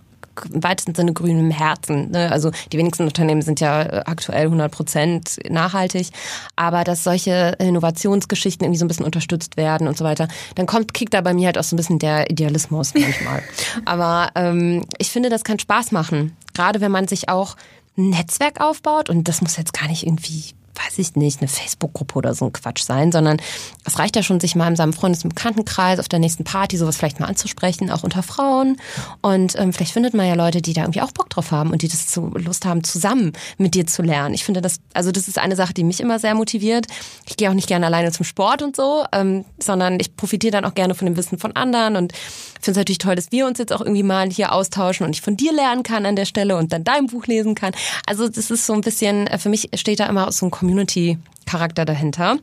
im weitesten Sinne grünem Herzen. Ne? Also die wenigsten Unternehmen sind ja äh, aktuell 100 Prozent nachhaltig, aber dass solche Innovationsgeschichten irgendwie so ein bisschen unterstützt werden und so weiter, dann kommt kickt da bei mir halt auch so ein bisschen der Idealismus manchmal. (laughs) aber ähm, ich finde, das kann Spaß machen, gerade wenn man sich auch ein Netzwerk aufbaut und das muss jetzt gar nicht irgendwie weiß ich nicht, eine Facebook-Gruppe oder so ein Quatsch sein, sondern es reicht ja schon, sich mal in seinem Freundes- und Bekanntenkreis auf der nächsten Party sowas vielleicht mal anzusprechen, auch unter Frauen. Und ähm, vielleicht findet man ja Leute, die da irgendwie auch Bock drauf haben und die das zu, Lust haben, zusammen mit dir zu lernen. Ich finde das, also das ist eine Sache, die mich immer sehr motiviert. Ich gehe auch nicht gerne alleine zum Sport und so, ähm, sondern ich profitiere dann auch gerne von dem Wissen von anderen und finde es natürlich toll, dass wir uns jetzt auch irgendwie mal hier austauschen und ich von dir lernen kann an der Stelle und dann dein Buch lesen kann. Also das ist so ein bisschen, äh, für mich steht da immer so ein Community-Charakter dahinter.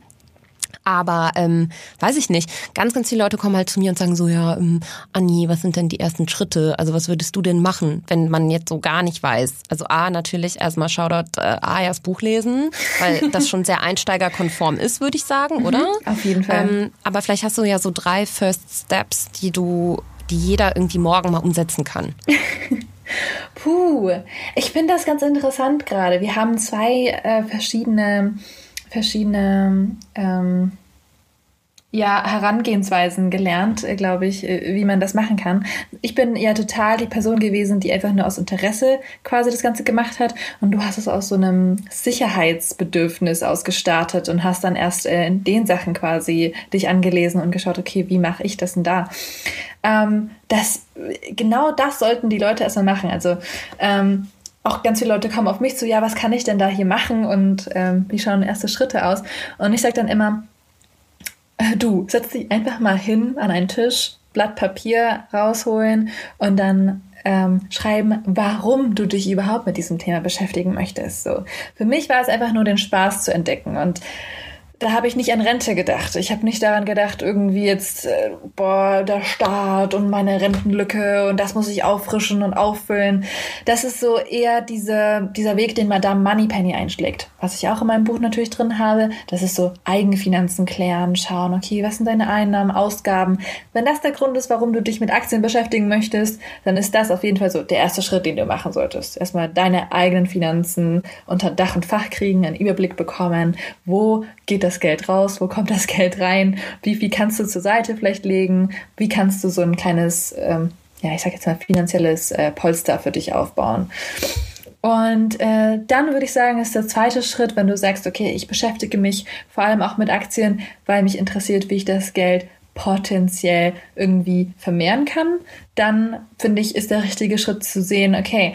Aber ähm, weiß ich nicht. Ganz, ganz viele Leute kommen halt zu mir und sagen so, ja, ähm, Anni, was sind denn die ersten Schritte? Also was würdest du denn machen, wenn man jetzt so gar nicht weiß? Also A, natürlich erstmal Shoutout äh, Ayas Buch lesen, weil (laughs) das schon sehr einsteigerkonform ist, würde ich sagen, oder? Mhm, auf jeden Fall. Ähm, aber vielleicht hast du ja so drei First Steps, die du, die jeder irgendwie morgen mal umsetzen kann. (laughs) Puh, ich finde das ganz interessant gerade. Wir haben zwei äh, verschiedene verschiedene ähm, ja, Herangehensweisen gelernt, äh, glaube ich, äh, wie man das machen kann. Ich bin ja total die Person gewesen, die einfach nur aus Interesse quasi das Ganze gemacht hat. Und du hast es aus so einem Sicherheitsbedürfnis ausgestartet und hast dann erst äh, in den Sachen quasi dich angelesen und geschaut, okay, wie mache ich das denn da? Ähm, das, genau das sollten die Leute erstmal machen. Also, ähm, auch ganz viele Leute kommen auf mich zu, ja, was kann ich denn da hier machen und ähm, wie schauen erste Schritte aus? Und ich sage dann immer, du, setz dich einfach mal hin an einen Tisch, Blatt Papier rausholen und dann ähm, schreiben, warum du dich überhaupt mit diesem Thema beschäftigen möchtest. So. Für mich war es einfach nur den Spaß zu entdecken und da habe ich nicht an Rente gedacht. Ich habe nicht daran gedacht, irgendwie jetzt, äh, boah, der Staat und meine Rentenlücke und das muss ich auffrischen und auffüllen. Das ist so eher diese, dieser Weg, den Madame Moneypenny einschlägt. Was ich auch in meinem Buch natürlich drin habe, das ist so Eigenfinanzen klären, schauen, okay, was sind deine Einnahmen, Ausgaben. Wenn das der Grund ist, warum du dich mit Aktien beschäftigen möchtest, dann ist das auf jeden Fall so der erste Schritt, den du machen solltest. Erstmal deine eigenen Finanzen unter Dach und Fach kriegen, einen Überblick bekommen, wo geht das Geld raus, wo kommt das Geld rein, wie viel kannst du zur Seite vielleicht legen, wie kannst du so ein kleines, ähm, ja, ich sag jetzt mal finanzielles äh, Polster für dich aufbauen. Und äh, dann würde ich sagen, ist der zweite Schritt, wenn du sagst, okay, ich beschäftige mich vor allem auch mit Aktien, weil mich interessiert, wie ich das Geld potenziell irgendwie vermehren kann, dann finde ich, ist der richtige Schritt zu sehen, okay,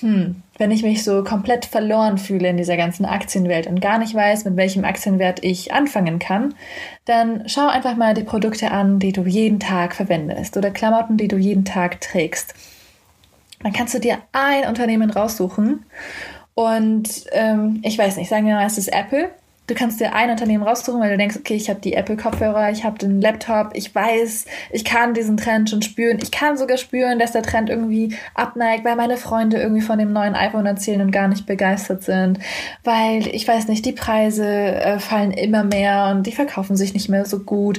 hm, wenn ich mich so komplett verloren fühle in dieser ganzen Aktienwelt und gar nicht weiß, mit welchem Aktienwert ich anfangen kann, dann schau einfach mal die Produkte an, die du jeden Tag verwendest oder Klamotten, die du jeden Tag trägst. Dann kannst du dir ein Unternehmen raussuchen und ähm, ich weiß nicht, sagen wir mal, es ist Apple Du kannst dir ein Unternehmen raussuchen, weil du denkst, okay, ich habe die Apple-Kopfhörer, ich habe den Laptop, ich weiß, ich kann diesen Trend schon spüren. Ich kann sogar spüren, dass der Trend irgendwie abneigt, weil meine Freunde irgendwie von dem neuen iPhone erzählen und gar nicht begeistert sind. Weil, ich weiß nicht, die Preise äh, fallen immer mehr und die verkaufen sich nicht mehr so gut.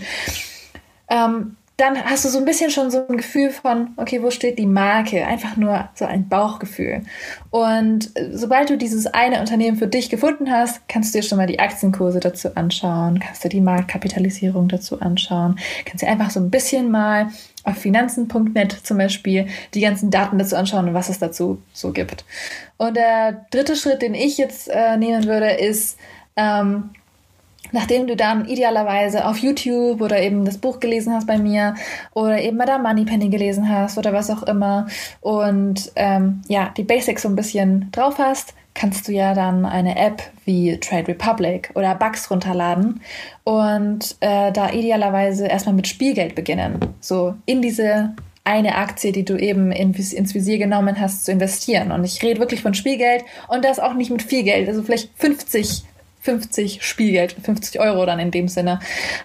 Ähm, dann hast du so ein bisschen schon so ein Gefühl von, okay, wo steht die Marke? Einfach nur so ein Bauchgefühl. Und äh, sobald du dieses eine Unternehmen für dich gefunden hast, kannst du dir schon mal die Aktienkurse dazu anschauen, kannst dir die Marktkapitalisierung dazu anschauen, kannst dir einfach so ein bisschen mal auf finanzen.net zum Beispiel die ganzen Daten dazu anschauen und was es dazu so gibt. Und der dritte Schritt, den ich jetzt äh, nehmen würde, ist, ähm, nachdem du dann idealerweise auf YouTube oder eben das Buch gelesen hast bei mir oder eben Madame Moneypenny gelesen hast oder was auch immer und ähm, ja, die Basics so ein bisschen drauf hast, kannst du ja dann eine App wie Trade Republic oder Bugs runterladen und äh, da idealerweise erstmal mit Spielgeld beginnen. So in diese eine Aktie, die du eben ins Visier genommen hast, zu investieren. Und ich rede wirklich von Spielgeld und das auch nicht mit viel Geld, also vielleicht 50 50 Spielgeld, 50 Euro dann in dem Sinne,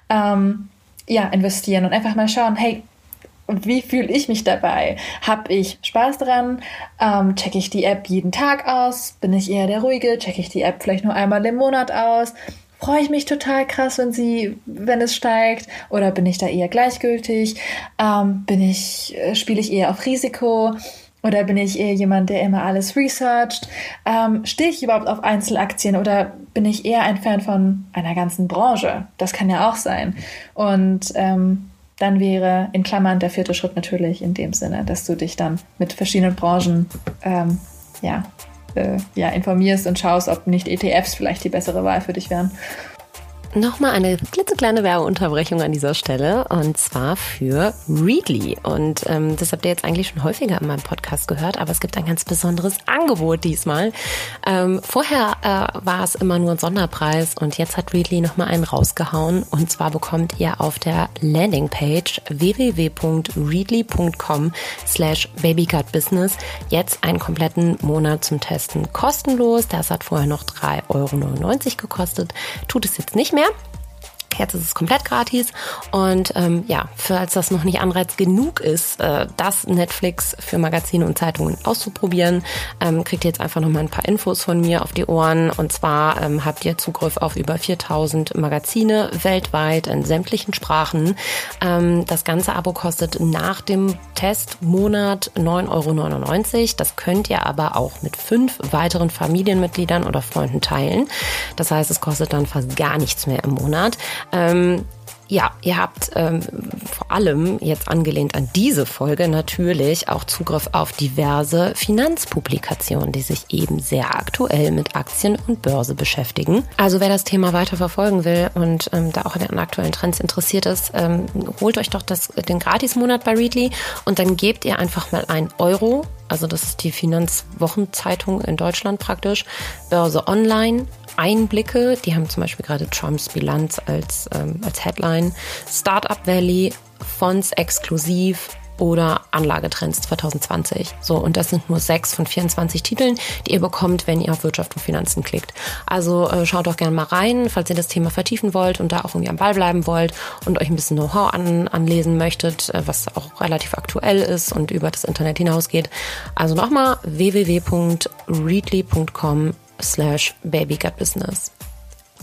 ähm, ja, investieren und einfach mal schauen, hey, wie fühle ich mich dabei? Habe ich Spaß dran? Ähm, checke ich die App jeden Tag aus? Bin ich eher der Ruhige? Checke ich die App vielleicht nur einmal im Monat aus? Freue ich mich total krass, wenn sie, wenn es steigt? Oder bin ich da eher gleichgültig? Ähm, bin ich, äh, spiele ich eher auf Risiko? Oder bin ich eher jemand, der immer alles researcht? Ähm, Stehe ich überhaupt auf Einzelaktien oder bin ich eher ein Fan von einer ganzen Branche? Das kann ja auch sein. Und ähm, dann wäre in Klammern der vierte Schritt natürlich in dem Sinne, dass du dich dann mit verschiedenen Branchen ähm, ja, äh, ja, informierst und schaust, ob nicht ETFs vielleicht die bessere Wahl für dich wären. Nochmal eine klitzekleine Werbeunterbrechung an dieser Stelle und zwar für Readly. Und ähm, das habt ihr jetzt eigentlich schon häufiger in meinem Podcast gehört, aber es gibt ein ganz besonderes Angebot diesmal. Ähm, vorher äh, war es immer nur ein Sonderpreis und jetzt hat Readly nochmal einen rausgehauen. Und zwar bekommt ihr auf der Landingpage www.readly.com slash babygutbusiness jetzt einen kompletten Monat zum Testen kostenlos. Das hat vorher noch 3,99 Euro gekostet. Tut es jetzt nicht Ma'am. Mehr. Jetzt ist es komplett gratis. Und ähm, ja, falls das noch nicht Anreiz genug ist, äh, das Netflix für Magazine und Zeitungen auszuprobieren, ähm, kriegt ihr jetzt einfach noch mal ein paar Infos von mir auf die Ohren. Und zwar ähm, habt ihr Zugriff auf über 4000 Magazine weltweit in sämtlichen Sprachen. Ähm, das ganze Abo kostet nach dem Testmonat 9,99 Euro. Das könnt ihr aber auch mit fünf weiteren Familienmitgliedern oder Freunden teilen. Das heißt, es kostet dann fast gar nichts mehr im Monat. Ähm, ja, ihr habt ähm, vor allem jetzt angelehnt an diese Folge natürlich auch Zugriff auf diverse Finanzpublikationen, die sich eben sehr aktuell mit Aktien und Börse beschäftigen. Also wer das Thema weiter verfolgen will und ähm, da auch an den aktuellen Trends interessiert ist, ähm, holt euch doch das, den Gratismonat bei Readly und dann gebt ihr einfach mal ein Euro. Also das ist die Finanzwochenzeitung in Deutschland praktisch, Börse Online, Einblicke, die haben zum Beispiel gerade Trumps Bilanz als, ähm, als Headline, Startup Valley, Fonds exklusiv, oder Anlagetrends 2020. So, und das sind nur sechs von 24 Titeln, die ihr bekommt, wenn ihr auf Wirtschaft und Finanzen klickt. Also äh, schaut doch gerne mal rein, falls ihr das Thema vertiefen wollt und da auch irgendwie am Ball bleiben wollt und euch ein bisschen Know-how an, anlesen möchtet, äh, was auch relativ aktuell ist und über das Internet hinausgeht. Also nochmal www.readly.com slash babygutbusiness.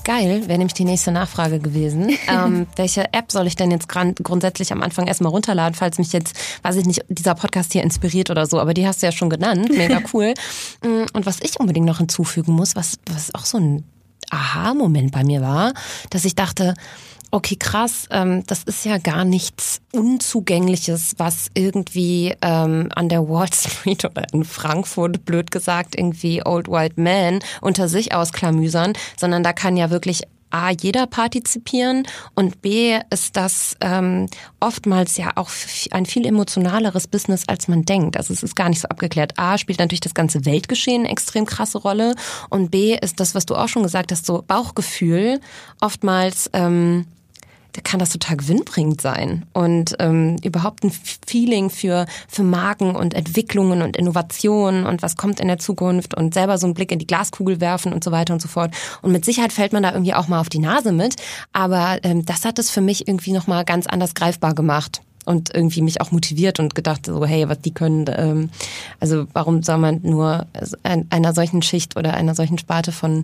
Geil, wäre nämlich die nächste Nachfrage gewesen. (laughs) ähm, welche App soll ich denn jetzt grundsätzlich am Anfang erstmal runterladen, falls mich jetzt, weiß ich nicht, dieser Podcast hier inspiriert oder so, aber die hast du ja schon genannt. Mega (laughs) cool. Mm, und was ich unbedingt noch hinzufügen muss, was, was auch so ein Aha-Moment bei mir war, dass ich dachte, Okay, krass. Ähm, das ist ja gar nichts Unzugängliches, was irgendwie ähm, an der Wall (laughs) Street oder in Frankfurt, blöd gesagt, irgendwie Old White Man unter sich ausklamüsern, sondern da kann ja wirklich A, jeder partizipieren und B, ist das ähm, oftmals ja auch ein viel emotionaleres Business, als man denkt. Also es ist gar nicht so abgeklärt. A, spielt natürlich das ganze Weltgeschehen eine extrem krasse Rolle und B, ist das, was du auch schon gesagt hast, so Bauchgefühl oftmals... Ähm, da kann das total gewinnbringend sein und ähm, überhaupt ein Feeling für für Marken und Entwicklungen und Innovationen und was kommt in der Zukunft und selber so einen Blick in die Glaskugel werfen und so weiter und so fort. Und mit Sicherheit fällt man da irgendwie auch mal auf die Nase mit, aber ähm, das hat es für mich irgendwie noch mal ganz anders greifbar gemacht und irgendwie mich auch motiviert und gedacht so hey was die können ähm, also warum soll man nur einer solchen Schicht oder einer solchen Sparte von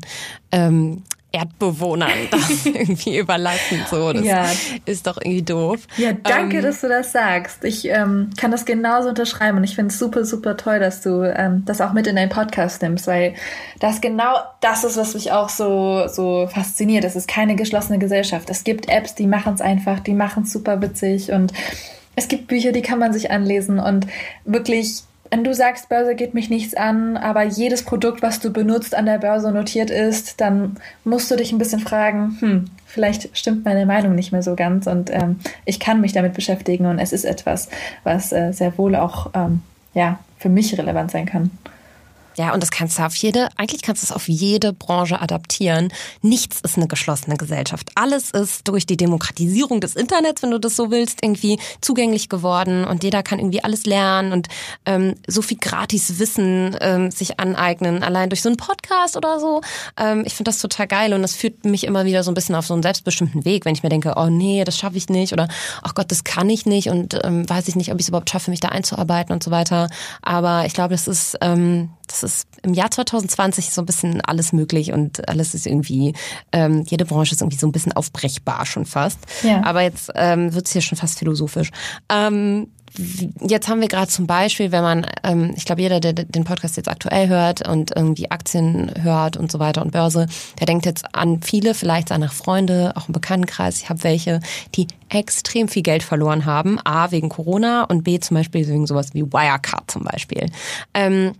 ähm, Erdbewohnern (laughs) das irgendwie überlassen. So, das ja. ist doch irgendwie doof. Ja, danke, ähm, dass du das sagst. Ich ähm, kann das genauso unterschreiben und ich finde es super, super toll, dass du ähm, das auch mit in deinen Podcast nimmst, weil das genau das ist, was mich auch so, so fasziniert. Es ist keine geschlossene Gesellschaft. Es gibt Apps, die machen es einfach, die machen es super witzig und es gibt Bücher, die kann man sich anlesen und wirklich wenn du sagst, Börse geht mich nichts an, aber jedes Produkt, was du benutzt, an der Börse notiert ist, dann musst du dich ein bisschen fragen, hm, vielleicht stimmt meine Meinung nicht mehr so ganz und ähm, ich kann mich damit beschäftigen und es ist etwas, was äh, sehr wohl auch ähm, ja, für mich relevant sein kann. Ja, und das kannst du auf jede, eigentlich kannst du es auf jede Branche adaptieren. Nichts ist eine geschlossene Gesellschaft. Alles ist durch die Demokratisierung des Internets, wenn du das so willst, irgendwie zugänglich geworden und jeder kann irgendwie alles lernen und ähm, so viel gratis Wissen ähm, sich aneignen, allein durch so einen Podcast oder so. Ähm, ich finde das total geil und das führt mich immer wieder so ein bisschen auf so einen selbstbestimmten Weg, wenn ich mir denke, oh nee, das schaffe ich nicht oder ach Gott, das kann ich nicht und ähm, weiß ich nicht, ob ich es überhaupt schaffe, mich da einzuarbeiten und so weiter. Aber ich glaube, das ist ähm, das ist im Jahr 2020 so ein bisschen alles möglich und alles ist irgendwie, ähm, jede Branche ist irgendwie so ein bisschen aufbrechbar schon fast. Ja. Aber jetzt ähm, wird es hier schon fast philosophisch. Ähm, jetzt haben wir gerade zum Beispiel, wenn man, ähm, ich glaube, jeder, der den Podcast jetzt aktuell hört und irgendwie Aktien hört und so weiter und Börse, der denkt jetzt an viele, vielleicht seine Freunde, auch im Bekanntenkreis. Ich habe welche, die extrem viel Geld verloren haben. A, wegen Corona und B, zum Beispiel wegen sowas wie Wirecard zum Beispiel. Ähm,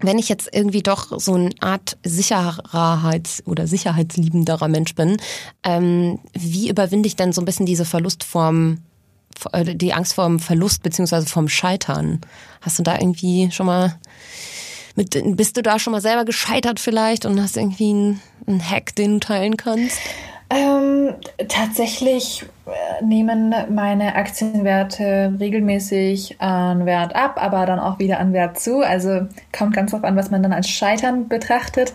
wenn ich jetzt irgendwie doch so eine Art Sicherheits- oder sicherheitsliebenderer Mensch bin, ähm, wie überwinde ich denn so ein bisschen diese Verlustform, äh, die Angst vor dem Verlust beziehungsweise vom Scheitern? Hast du da irgendwie schon mal mit, bist du da schon mal selber gescheitert vielleicht und hast irgendwie einen, einen Hack, den du teilen kannst? Ähm, tatsächlich äh, nehmen meine Aktienwerte regelmäßig an Wert ab, aber dann auch wieder an Wert zu. Also kommt ganz drauf an, was man dann als Scheitern betrachtet.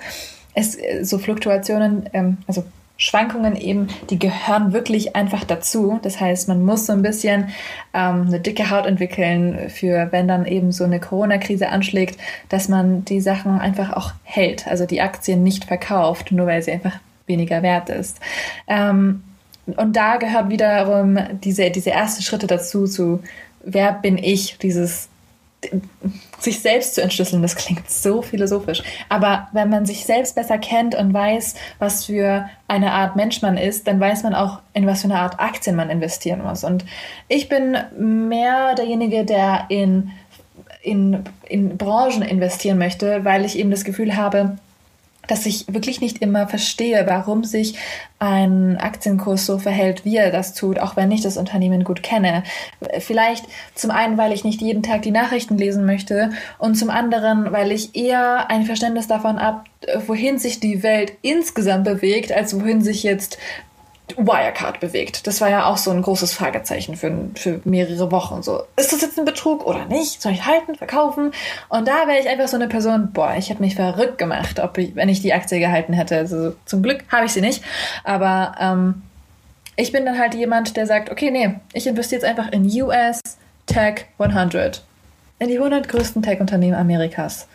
Es, äh, so Fluktuationen, ähm, also Schwankungen eben, die gehören wirklich einfach dazu. Das heißt, man muss so ein bisschen ähm, eine dicke Haut entwickeln für, wenn dann eben so eine Corona-Krise anschlägt, dass man die Sachen einfach auch hält, also die Aktien nicht verkauft, nur weil sie einfach weniger wert ist. Ähm, und da gehört wiederum diese, diese ersten Schritte dazu, zu wer bin ich, dieses sich selbst zu entschlüsseln, das klingt so philosophisch. Aber wenn man sich selbst besser kennt und weiß, was für eine Art Mensch man ist, dann weiß man auch, in was für eine Art Aktien man investieren muss. Und ich bin mehr derjenige, der in, in, in Branchen investieren möchte, weil ich eben das Gefühl habe, dass ich wirklich nicht immer verstehe, warum sich ein Aktienkurs so verhält, wie er das tut, auch wenn ich das Unternehmen gut kenne. Vielleicht zum einen, weil ich nicht jeden Tag die Nachrichten lesen möchte und zum anderen, weil ich eher ein Verständnis davon habe, wohin sich die Welt insgesamt bewegt, als wohin sich jetzt Wirecard bewegt. Das war ja auch so ein großes Fragezeichen für, für mehrere Wochen. So, ist das jetzt ein Betrug oder nicht? Soll ich halten, verkaufen? Und da wäre ich einfach so eine Person, boah, ich hätte mich verrückt gemacht, ob ich, wenn ich die Aktie gehalten hätte. Also zum Glück habe ich sie nicht. Aber ähm, ich bin dann halt jemand, der sagt, okay, nee, ich investiere jetzt einfach in US Tech 100. In die 100 größten Tech-Unternehmen Amerikas.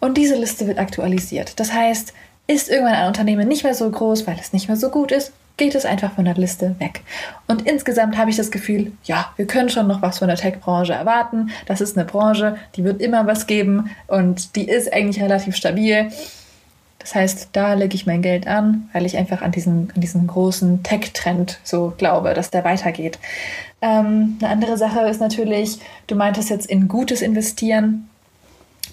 Und diese Liste wird aktualisiert. Das heißt, ist irgendwann ein Unternehmen nicht mehr so groß, weil es nicht mehr so gut ist, geht es einfach von der Liste weg. Und insgesamt habe ich das Gefühl, ja, wir können schon noch was von der Tech-Branche erwarten. Das ist eine Branche, die wird immer was geben und die ist eigentlich relativ stabil. Das heißt, da lege ich mein Geld an, weil ich einfach an diesen, an diesen großen Tech-Trend so glaube, dass der weitergeht. Ähm, eine andere Sache ist natürlich, du meintest jetzt in gutes Investieren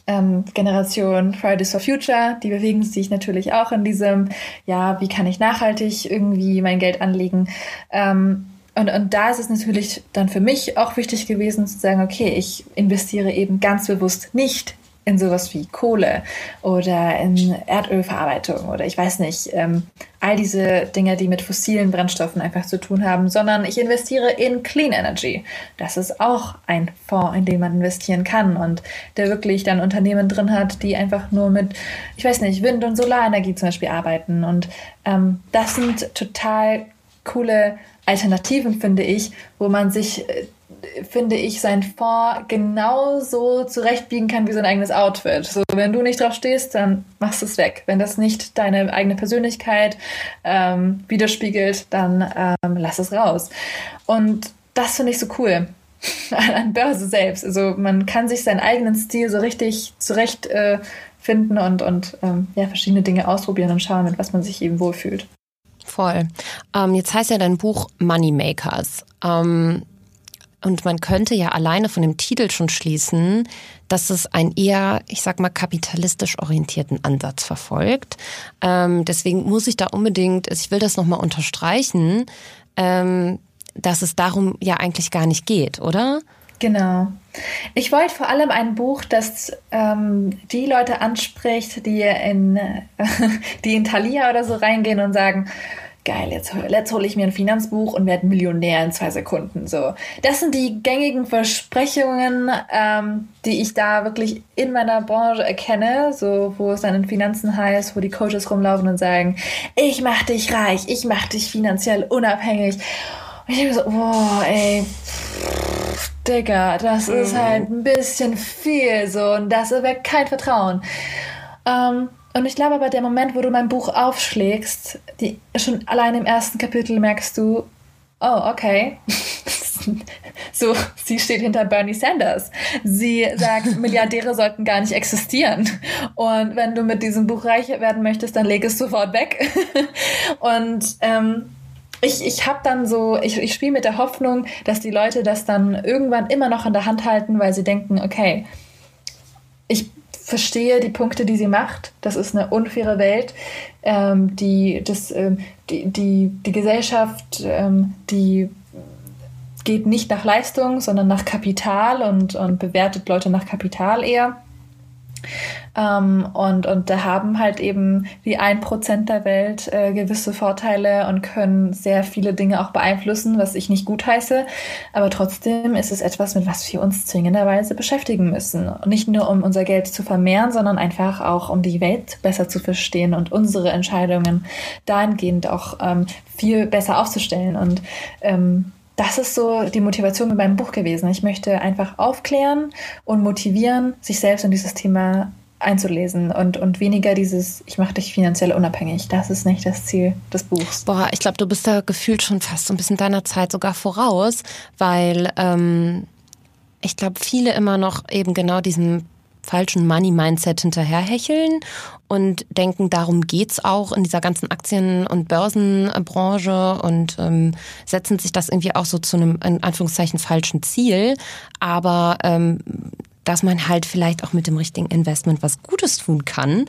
ähm, Generation Fridays for Future, die bewegen sich natürlich auch in diesem, ja, wie kann ich nachhaltig irgendwie mein Geld anlegen? Ähm, und, und da ist es natürlich dann für mich auch wichtig gewesen zu sagen, okay, ich investiere eben ganz bewusst nicht in sowas wie Kohle oder in Erdölverarbeitung oder ich weiß nicht, ähm, all diese Dinge, die mit fossilen Brennstoffen einfach zu tun haben, sondern ich investiere in Clean Energy. Das ist auch ein Fonds, in den man investieren kann und der wirklich dann Unternehmen drin hat, die einfach nur mit, ich weiß nicht, Wind- und Solarenergie zum Beispiel arbeiten. Und ähm, das sind total coole Alternativen, finde ich, wo man sich äh, finde ich, sein Fonds genauso zurechtbiegen kann wie sein eigenes Outfit. So, wenn du nicht drauf stehst, dann machst du es weg. Wenn das nicht deine eigene Persönlichkeit ähm, widerspiegelt, dann ähm, lass es raus. Und das finde ich so cool (laughs) an Börse selbst. Also man kann sich seinen eigenen Stil so richtig zurecht äh, und, und ähm, ja, verschiedene Dinge ausprobieren und schauen, mit was man sich eben wohlfühlt. Voll. Ähm, jetzt heißt ja dein Buch Moneymakers. Ähm, und man könnte ja alleine von dem Titel schon schließen, dass es einen eher, ich sag mal, kapitalistisch orientierten Ansatz verfolgt. Ähm, deswegen muss ich da unbedingt, ich will das nochmal unterstreichen, ähm, dass es darum ja eigentlich gar nicht geht, oder? Genau. Ich wollte vor allem ein Buch, das ähm, die Leute anspricht, die in, (laughs) die in Thalia oder so reingehen und sagen, geil, jetzt, jetzt hole ich mir ein Finanzbuch und werde Millionär in zwei Sekunden. So, das sind die gängigen Versprechungen, ähm, die ich da wirklich in meiner Branche erkenne, so wo es dann in Finanzen heißt, wo die Coaches rumlaufen und sagen, ich mach dich reich, ich mach dich finanziell unabhängig. Und ich denke so, boah, ey, Digga, das ist mhm. halt ein bisschen viel so und das erweckt kein Vertrauen. Ähm, und ich glaube aber, der Moment, wo du mein Buch aufschlägst, die, schon allein im ersten Kapitel merkst du, oh, okay. (laughs) so, sie steht hinter Bernie Sanders. Sie sagt, (laughs) Milliardäre sollten gar nicht existieren. Und wenn du mit diesem Buch reich werden möchtest, dann leg es sofort weg. (laughs) Und ähm, ich, ich habe dann so, ich, ich spiele mit der Hoffnung, dass die Leute das dann irgendwann immer noch in der Hand halten, weil sie denken, okay, ich verstehe die Punkte, die sie macht. Das ist eine unfaire Welt. Ähm, die, das, ähm, die, die, die Gesellschaft, ähm, die geht nicht nach Leistung, sondern nach Kapital und, und bewertet Leute nach Kapital eher. Ähm, und, und da haben halt eben die ein Prozent der Welt äh, gewisse Vorteile und können sehr viele Dinge auch beeinflussen, was ich nicht gut heiße. Aber trotzdem ist es etwas, mit was wir uns zwingenderweise beschäftigen müssen. Nicht nur um unser Geld zu vermehren, sondern einfach auch um die Welt besser zu verstehen und unsere Entscheidungen dahingehend auch ähm, viel besser aufzustellen. Und ähm, das ist so die Motivation mit meinem Buch gewesen. Ich möchte einfach aufklären und motivieren, sich selbst in dieses Thema einzulesen und, und weniger dieses, ich mache dich finanziell unabhängig. Das ist nicht das Ziel des Buchs. Boah, ich glaube, du bist da gefühlt schon fast so ein bisschen deiner Zeit sogar voraus, weil ähm, ich glaube, viele immer noch eben genau diesem falschen Money-Mindset hinterherhecheln und denken, darum geht's auch in dieser ganzen Aktien- und Börsenbranche und ähm, setzen sich das irgendwie auch so zu einem, in Anführungszeichen, falschen Ziel. Aber ähm, dass man halt vielleicht auch mit dem richtigen Investment was Gutes tun kann,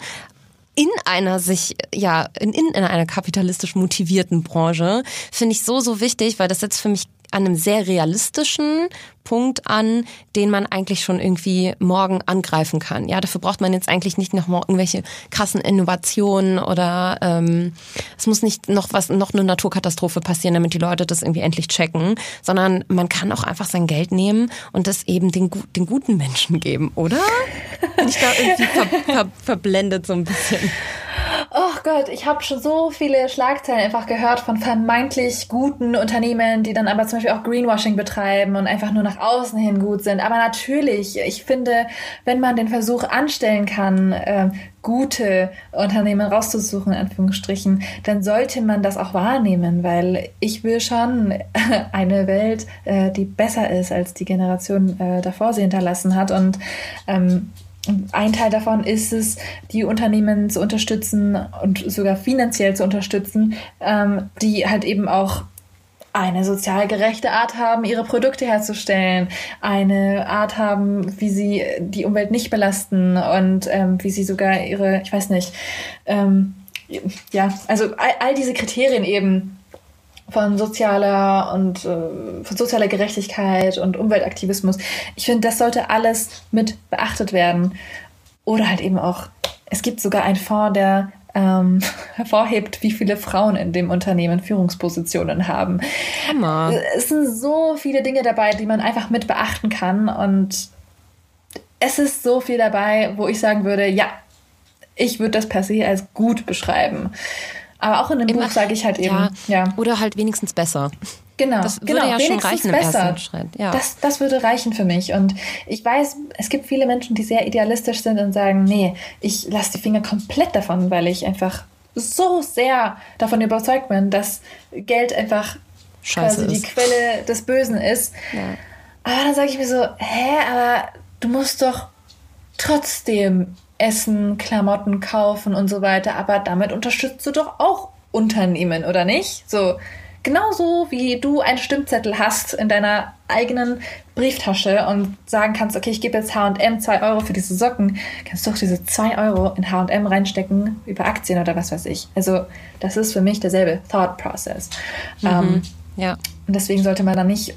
in einer sich, ja, in, in einer kapitalistisch motivierten Branche, finde ich so, so wichtig, weil das setzt für mich an einem sehr realistischen Punkt an, den man eigentlich schon irgendwie morgen angreifen kann. Ja, dafür braucht man jetzt eigentlich nicht noch mal irgendwelche krassen Innovationen oder ähm, es muss nicht noch was, noch eine Naturkatastrophe passieren, damit die Leute das irgendwie endlich checken, sondern man kann auch einfach sein Geld nehmen und das eben den, den guten Menschen geben, oder? Bin ich da irgendwie ver, ver, verblendet so ein bisschen? Oh Gott, ich habe schon so viele Schlagzeilen einfach gehört von vermeintlich guten Unternehmen, die dann aber zum Beispiel auch Greenwashing betreiben und einfach nur nach außen hin gut sind. Aber natürlich, ich finde, wenn man den Versuch anstellen kann, äh, gute Unternehmen rauszusuchen, in Anführungsstrichen, dann sollte man das auch wahrnehmen, weil ich will schon (laughs) eine Welt, äh, die besser ist, als die Generation äh, davor sie hinterlassen hat. Und ähm, ein Teil davon ist es, die Unternehmen zu unterstützen und sogar finanziell zu unterstützen, ähm, die halt eben auch eine sozial gerechte Art haben, ihre Produkte herzustellen, eine Art haben, wie sie die Umwelt nicht belasten und ähm, wie sie sogar ihre, ich weiß nicht, ähm, ja, also all, all diese Kriterien eben von sozialer und äh, von sozialer Gerechtigkeit und Umweltaktivismus. Ich finde, das sollte alles mit beachtet werden. Oder halt eben auch, es gibt sogar einen Fonds, der ähm, (laughs) hervorhebt, wie viele Frauen in dem Unternehmen Führungspositionen haben. Hammer. Es sind so viele Dinge dabei, die man einfach mit beachten kann. Und es ist so viel dabei, wo ich sagen würde, ja, ich würde das per se als gut beschreiben. Aber auch in dem Buch sage ich halt eben, ja, ja. Oder halt wenigstens besser. Genau, das würde genau, ja schon reichen besser. im. Ja. Das, das würde reichen für mich. Und ich weiß, es gibt viele Menschen, die sehr idealistisch sind und sagen, nee, ich lasse die Finger komplett davon, weil ich einfach so sehr davon überzeugt bin, dass Geld einfach Scheiße quasi ist. die Quelle des Bösen ist. Ja. Aber dann sage ich mir so, hä, aber du musst doch trotzdem Essen, Klamotten kaufen und so weiter, aber damit unterstützt du doch auch Unternehmen, oder nicht? So, genauso wie du einen Stimmzettel hast in deiner eigenen Brieftasche und sagen kannst, okay, ich gebe jetzt H&M 2 Euro für diese Socken, kannst du auch diese 2 Euro in H&M reinstecken über Aktien oder was weiß ich. Also das ist für mich derselbe Thought Process. Mhm, ähm, ja. Und deswegen sollte man da nicht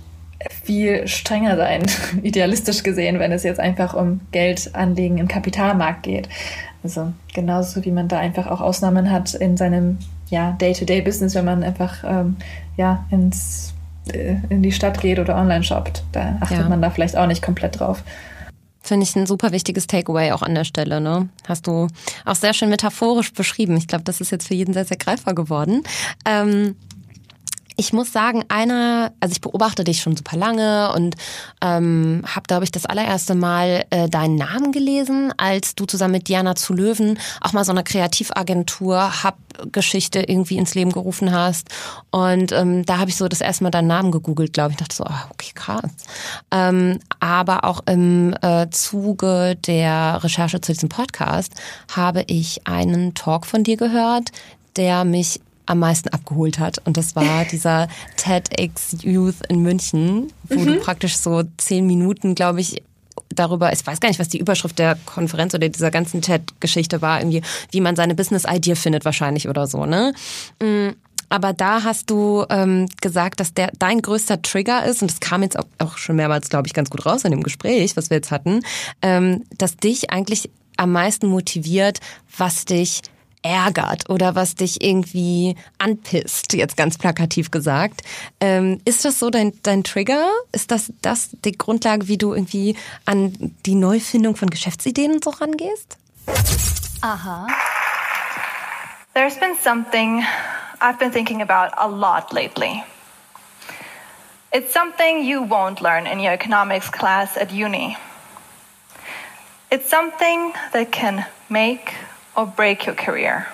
viel strenger sein, (laughs) idealistisch gesehen, wenn es jetzt einfach um Geld anlegen im Kapitalmarkt geht. Also genauso wie man da einfach auch Ausnahmen hat in seinem ja, Day-to-Day-Business, wenn man einfach ähm, ja, ins, äh, in die Stadt geht oder online shoppt. Da achtet ja. man da vielleicht auch nicht komplett drauf. Finde ich ein super wichtiges Takeaway auch an der Stelle. Ne? Hast du auch sehr schön metaphorisch beschrieben. Ich glaube, das ist jetzt für jeden sehr, sehr greifbar geworden. Ähm, ich muss sagen, einer, also ich beobachte dich schon super lange und ähm, habe, glaube ich, das allererste Mal äh, deinen Namen gelesen, als du zusammen mit Diana zu Löwen auch mal so eine Kreativagentur Hub-Geschichte irgendwie ins Leben gerufen hast. Und ähm, da habe ich so das erste Mal deinen Namen gegoogelt, glaube ich. dachte so, oh, okay, krass. Ähm, aber auch im äh, Zuge der Recherche zu diesem Podcast habe ich einen Talk von dir gehört, der mich am meisten abgeholt hat. Und das war (laughs) dieser TEDx Youth in München, wo mhm. du praktisch so zehn Minuten, glaube ich, darüber, ich weiß gar nicht, was die Überschrift der Konferenz oder dieser ganzen Chat-Geschichte war, irgendwie, wie man seine Business-Idea findet wahrscheinlich oder so, ne? Mm, aber da hast du ähm, gesagt, dass der dein größter Trigger ist, und das kam jetzt auch schon mehrmals, glaube ich, ganz gut raus in dem Gespräch, was wir jetzt hatten, ähm, dass dich eigentlich am meisten motiviert, was dich ärgert oder was dich irgendwie anpisst, jetzt ganz plakativ gesagt. Ähm, ist das so dein, dein Trigger? Ist das, das die Grundlage, wie du irgendwie an die Neufindung von Geschäftsideen so rangehst? Aha. There's been something I've been thinking about a lot lately. It's something you won't learn in your economics class at uni. It's something that can make or break your career.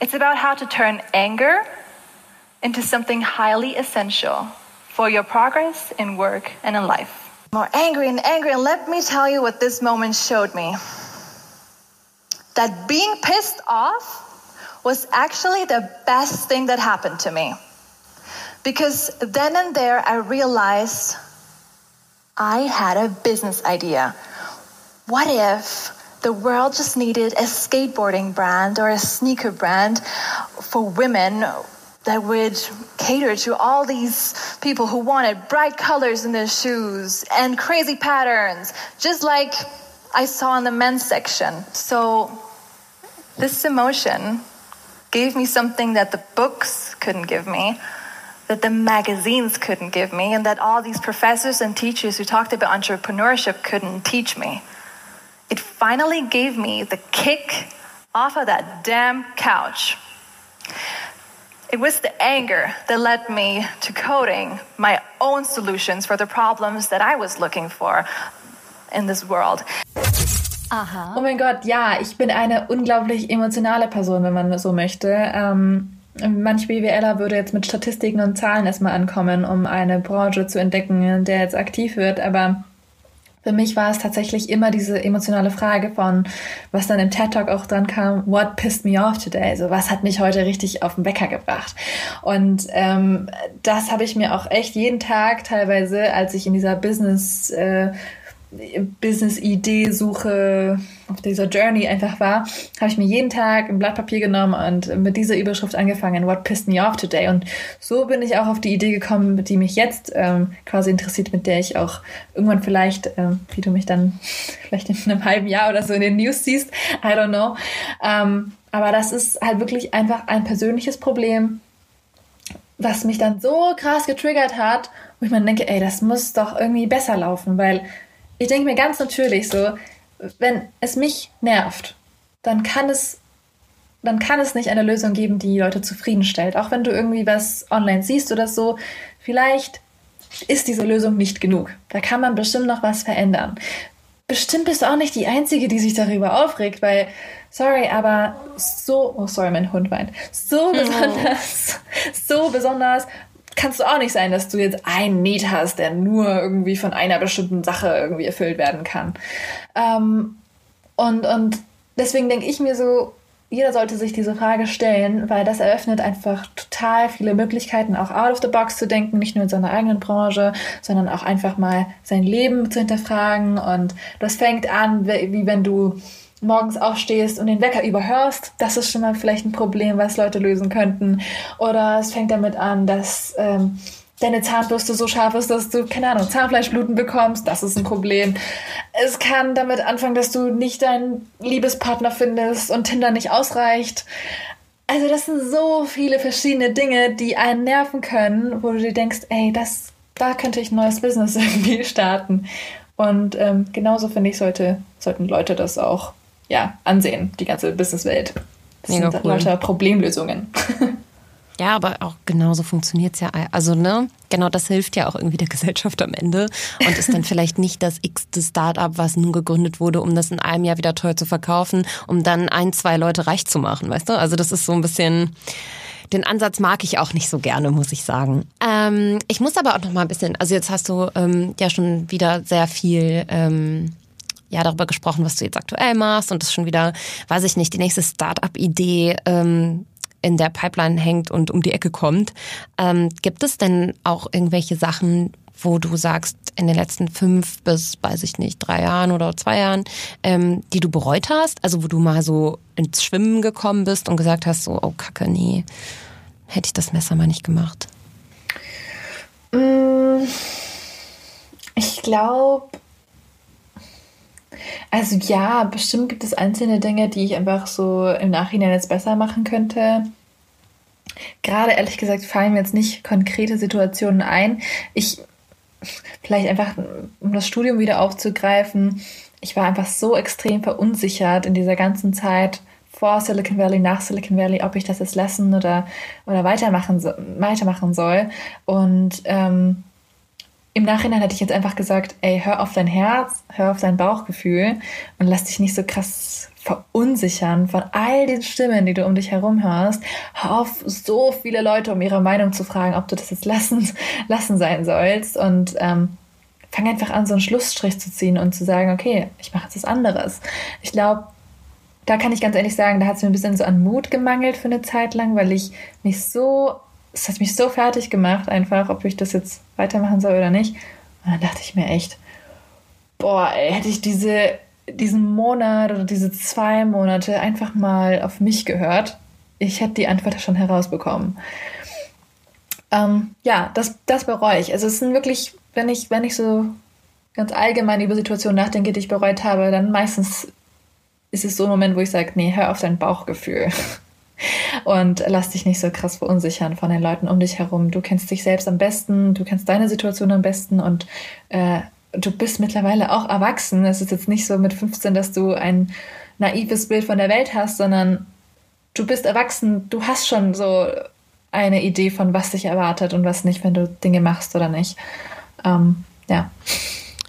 It's about how to turn anger into something highly essential for your progress in work and in life. More angry and angry, and let me tell you what this moment showed me. That being pissed off was actually the best thing that happened to me. Because then and there, I realized I had a business idea. What if the world just needed a skateboarding brand or a sneaker brand for women that would cater to all these people who wanted bright colors in their shoes and crazy patterns, just like I saw in the men's section. So, this emotion gave me something that the books couldn't give me, that the magazines couldn't give me, and that all these professors and teachers who talked about entrepreneurship couldn't teach me. It finally gave me the kick off of that damn couch. It was the anger that led me to coding my own solutions for the problems that I was looking for in this world. Aha. Oh mein Gott, ja, ich bin eine unglaublich emotionale Person, wenn man so möchte. Ähm, manch BWLer würde jetzt mit Statistiken und Zahlen erstmal ankommen, um eine Branche zu entdecken, in der jetzt aktiv wird, aber für mich war es tatsächlich immer diese emotionale Frage von, was dann im TED Talk auch dran kam, what pissed me off today? Also was hat mich heute richtig auf den Wecker gebracht? Und ähm, das habe ich mir auch echt jeden Tag teilweise, als ich in dieser Business äh, Business-Idee-Suche auf dieser Journey einfach war, habe ich mir jeden Tag ein Blatt Papier genommen und mit dieser Überschrift angefangen, What pissed me off today? Und so bin ich auch auf die Idee gekommen, die mich jetzt ähm, quasi interessiert, mit der ich auch irgendwann vielleicht, ähm, wie du mich dann (laughs) vielleicht in einem halben Jahr oder so in den News siehst, I don't know. Ähm, aber das ist halt wirklich einfach ein persönliches Problem, was mich dann so krass getriggert hat, wo ich mir denke, ey, das muss doch irgendwie besser laufen, weil ich denke mir ganz natürlich so, wenn es mich nervt, dann kann es dann kann es nicht eine Lösung geben, die Leute zufriedenstellt. Auch wenn du irgendwie was online siehst oder so, vielleicht ist diese Lösung nicht genug. Da kann man bestimmt noch was verändern. Bestimmt bist du auch nicht die Einzige, die sich darüber aufregt, weil, sorry, aber so, oh sorry, mein Hund weint, so besonders, so besonders kannst du auch nicht sein, dass du jetzt einen Need hast, der nur irgendwie von einer bestimmten Sache irgendwie erfüllt werden kann. Ähm, und, und deswegen denke ich mir so, jeder sollte sich diese Frage stellen, weil das eröffnet einfach total viele Möglichkeiten, auch out of the box zu denken, nicht nur in seiner eigenen Branche, sondern auch einfach mal sein Leben zu hinterfragen. Und das fängt an, wie wenn du morgens aufstehst und den Wecker überhörst, das ist schon mal vielleicht ein Problem, was Leute lösen könnten. Oder es fängt damit an, dass ähm, deine Zahnbürste so scharf ist, dass du, keine Ahnung, Zahnfleischbluten bekommst, das ist ein Problem. Es kann damit anfangen, dass du nicht deinen Liebespartner findest und Tinder nicht ausreicht. Also das sind so viele verschiedene Dinge, die einen nerven können, wo du dir denkst, ey, das, da könnte ich ein neues Business (laughs) irgendwie starten. Und ähm, genauso finde ich, sollte, sollten Leute das auch ja, ansehen, die ganze Businesswelt. Das Mega sind cool. lauter Problemlösungen. Ja, aber auch genauso funktioniert es ja. Also, ne, genau das hilft ja auch irgendwie der Gesellschaft am Ende und ist dann vielleicht nicht das x-te Startup, was nun gegründet wurde, um das in einem Jahr wieder teuer zu verkaufen, um dann ein, zwei Leute reich zu machen, weißt du? Also, das ist so ein bisschen. Den Ansatz mag ich auch nicht so gerne, muss ich sagen. Ähm, ich muss aber auch noch mal ein bisschen, also jetzt hast du ähm, ja schon wieder sehr viel ähm, ja darüber gesprochen, was du jetzt aktuell machst und das schon wieder, weiß ich nicht, die nächste Startup-Idee ähm, in der Pipeline hängt und um die Ecke kommt. Ähm, gibt es denn auch irgendwelche Sachen, wo du sagst, in den letzten fünf bis, weiß ich nicht, drei Jahren oder zwei Jahren, ähm, die du bereut hast? Also wo du mal so ins Schwimmen gekommen bist und gesagt hast, so, oh Kacke, nee, hätte ich das Messer mal nicht gemacht. Mm, ich glaube, also ja, bestimmt gibt es einzelne Dinge, die ich einfach so im Nachhinein jetzt besser machen könnte. Gerade ehrlich gesagt fallen mir jetzt nicht konkrete Situationen ein. Ich, vielleicht einfach, um das Studium wieder aufzugreifen, ich war einfach so extrem verunsichert in dieser ganzen Zeit vor Silicon Valley, nach Silicon Valley, ob ich das jetzt lassen oder, oder weitermachen, weitermachen soll. Und ähm, im Nachhinein hätte ich jetzt einfach gesagt, ey, hör auf dein Herz, hör auf dein Bauchgefühl und lass dich nicht so krass verunsichern von all den Stimmen, die du um dich herum hörst. Hör auf, so viele Leute um ihre Meinung zu fragen, ob du das jetzt lassen, (laughs) lassen sein sollst und ähm, fang einfach an, so einen Schlussstrich zu ziehen und zu sagen, okay, ich mache jetzt was anderes. Ich glaube, da kann ich ganz ehrlich sagen, da hat es mir ein bisschen so an Mut gemangelt für eine Zeit lang, weil ich mich so es hat mich so fertig gemacht, einfach, ob ich das jetzt weitermachen soll oder nicht. Und dann dachte ich mir echt, boah, ey, hätte ich diese, diesen Monat oder diese zwei Monate einfach mal auf mich gehört, ich hätte die Antwort schon herausbekommen. Ähm, ja, das, das bereue ich. Also es sind wirklich, wenn ich, wenn ich so ganz allgemein über Situationen nachdenke, die ich bereut habe, dann meistens ist es so ein Moment, wo ich sage, nee, hör auf dein Bauchgefühl und lass dich nicht so krass verunsichern von den Leuten um dich herum. Du kennst dich selbst am besten, du kennst deine Situation am besten und äh, du bist mittlerweile auch erwachsen. Es ist jetzt nicht so mit 15, dass du ein naives Bild von der Welt hast, sondern du bist erwachsen, du hast schon so eine Idee von, was dich erwartet und was nicht, wenn du Dinge machst oder nicht. Ähm, ja.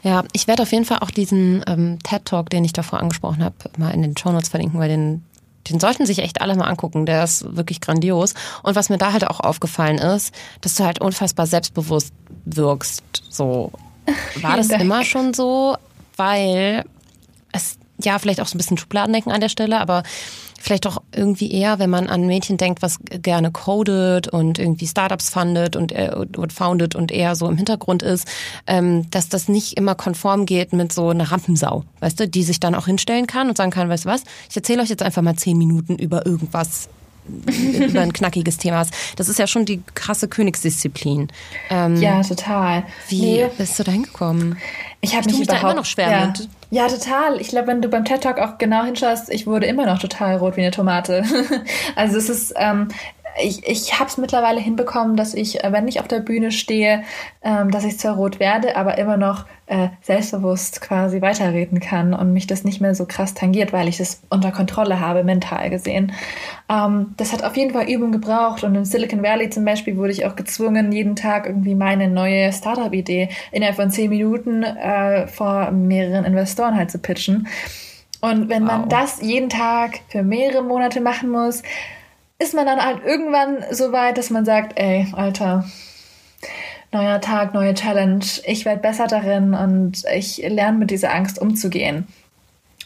Ja, ich werde auf jeden Fall auch diesen ähm, TED-Talk, den ich davor angesprochen habe, mal in den Show Notes verlinken, weil den den sollten sich echt alle mal angucken. Der ist wirklich grandios. Und was mir da halt auch aufgefallen ist, dass du halt unfassbar selbstbewusst wirkst. So (laughs) war das immer schon so, weil es ja vielleicht auch so ein bisschen Schubladendenken an der Stelle, aber vielleicht auch irgendwie eher, wenn man an Mädchen denkt, was gerne codet und irgendwie Startups fundet und, äh, und foundet und eher so im Hintergrund ist, ähm, dass das nicht immer konform geht mit so einer Rampensau, weißt du, die sich dann auch hinstellen kann und sagen kann, weißt du was, ich erzähle euch jetzt einfach mal zehn Minuten über irgendwas über ein knackiges Thema. Das ist ja schon die krasse Königsdisziplin. Ähm, ja, total. Wie nee. bist du da hingekommen? Ich habe mich, mich überhaupt, da immer noch schwer ja. mit. Ja, total. Ich glaube, wenn du beim TED Talk auch genau hinschaust, ich wurde immer noch total rot wie eine Tomate. (laughs) also es ist, ähm, ich, ich habe es mittlerweile hinbekommen, dass ich, äh, wenn ich auf der Bühne stehe, ähm, dass ich zwar rot werde, aber immer noch äh, selbstbewusst quasi weiterreden kann und mich das nicht mehr so krass tangiert, weil ich das unter Kontrolle habe, mental gesehen. Ähm, das hat auf jeden Fall Übung gebraucht und in Silicon Valley zum Beispiel wurde ich auch gezwungen, jeden Tag irgendwie meine neue Startup-Idee innerhalb von zehn Minuten äh, vor mehreren Investoren halt zu pitchen. Und wenn wow. man das jeden Tag für mehrere Monate machen muss, ist man dann halt irgendwann so weit, dass man sagt, ey, Alter, neuer Tag, neue Challenge, ich werde besser darin und ich lerne mit dieser Angst umzugehen.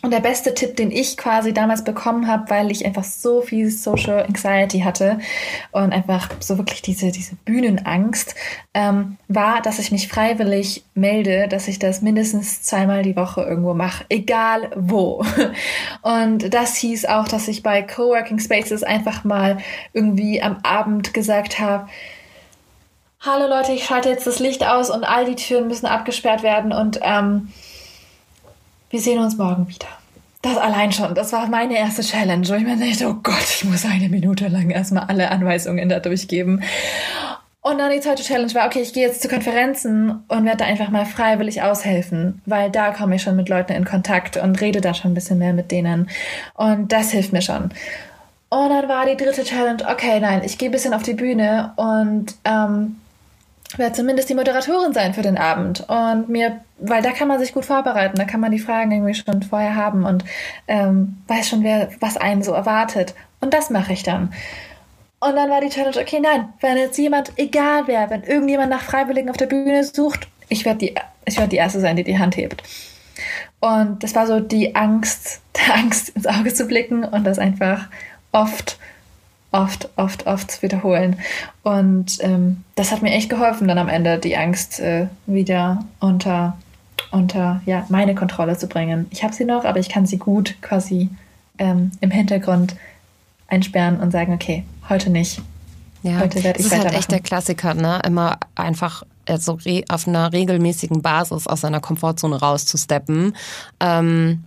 Und der beste Tipp, den ich quasi damals bekommen habe, weil ich einfach so viel Social Anxiety hatte und einfach so wirklich diese, diese Bühnenangst, ähm, war, dass ich mich freiwillig melde, dass ich das mindestens zweimal die Woche irgendwo mache, egal wo. (laughs) Und das hieß auch, dass ich bei Coworking Spaces einfach mal irgendwie am Abend gesagt habe, Hallo Leute, ich schalte jetzt das Licht aus und all die Türen müssen abgesperrt werden und ähm, wir sehen uns morgen wieder. Das allein schon, das war meine erste Challenge, wo ich mir dachte, oh Gott, ich muss eine Minute lang erstmal alle Anweisungen da durchgeben. Und dann die zweite Challenge war, okay, ich gehe jetzt zu Konferenzen und werde da einfach mal freiwillig aushelfen, weil da komme ich schon mit Leuten in Kontakt und rede da schon ein bisschen mehr mit denen. Und das hilft mir schon. Und dann war die dritte Challenge, okay, nein, ich gehe ein bisschen auf die Bühne und ähm, werde zumindest die Moderatorin sein für den Abend und mir, weil da kann man sich gut vorbereiten, da kann man die Fragen irgendwie schon vorher haben und ähm, weiß schon, wer was einen so erwartet. Und das mache ich dann. Und dann war die Challenge, okay, nein, wenn jetzt jemand, egal wer, wenn irgendjemand nach Freiwilligen auf der Bühne sucht, ich werde die, ich werde die erste sein, die die Hand hebt. Und das war so die Angst, (laughs) der Angst ins Auge zu blicken und das einfach oft oft, oft, oft zu wiederholen. Und ähm, das hat mir echt geholfen, dann am Ende die Angst äh, wieder unter, unter ja, meine Kontrolle zu bringen. Ich habe sie noch, aber ich kann sie gut quasi ähm, im Hintergrund einsperren und sagen, okay, heute nicht. Ja, heute werde ich das ist halt echt der Klassiker, ne? Immer einfach also auf einer regelmäßigen Basis aus seiner Komfortzone rauszusteppen. Ähm,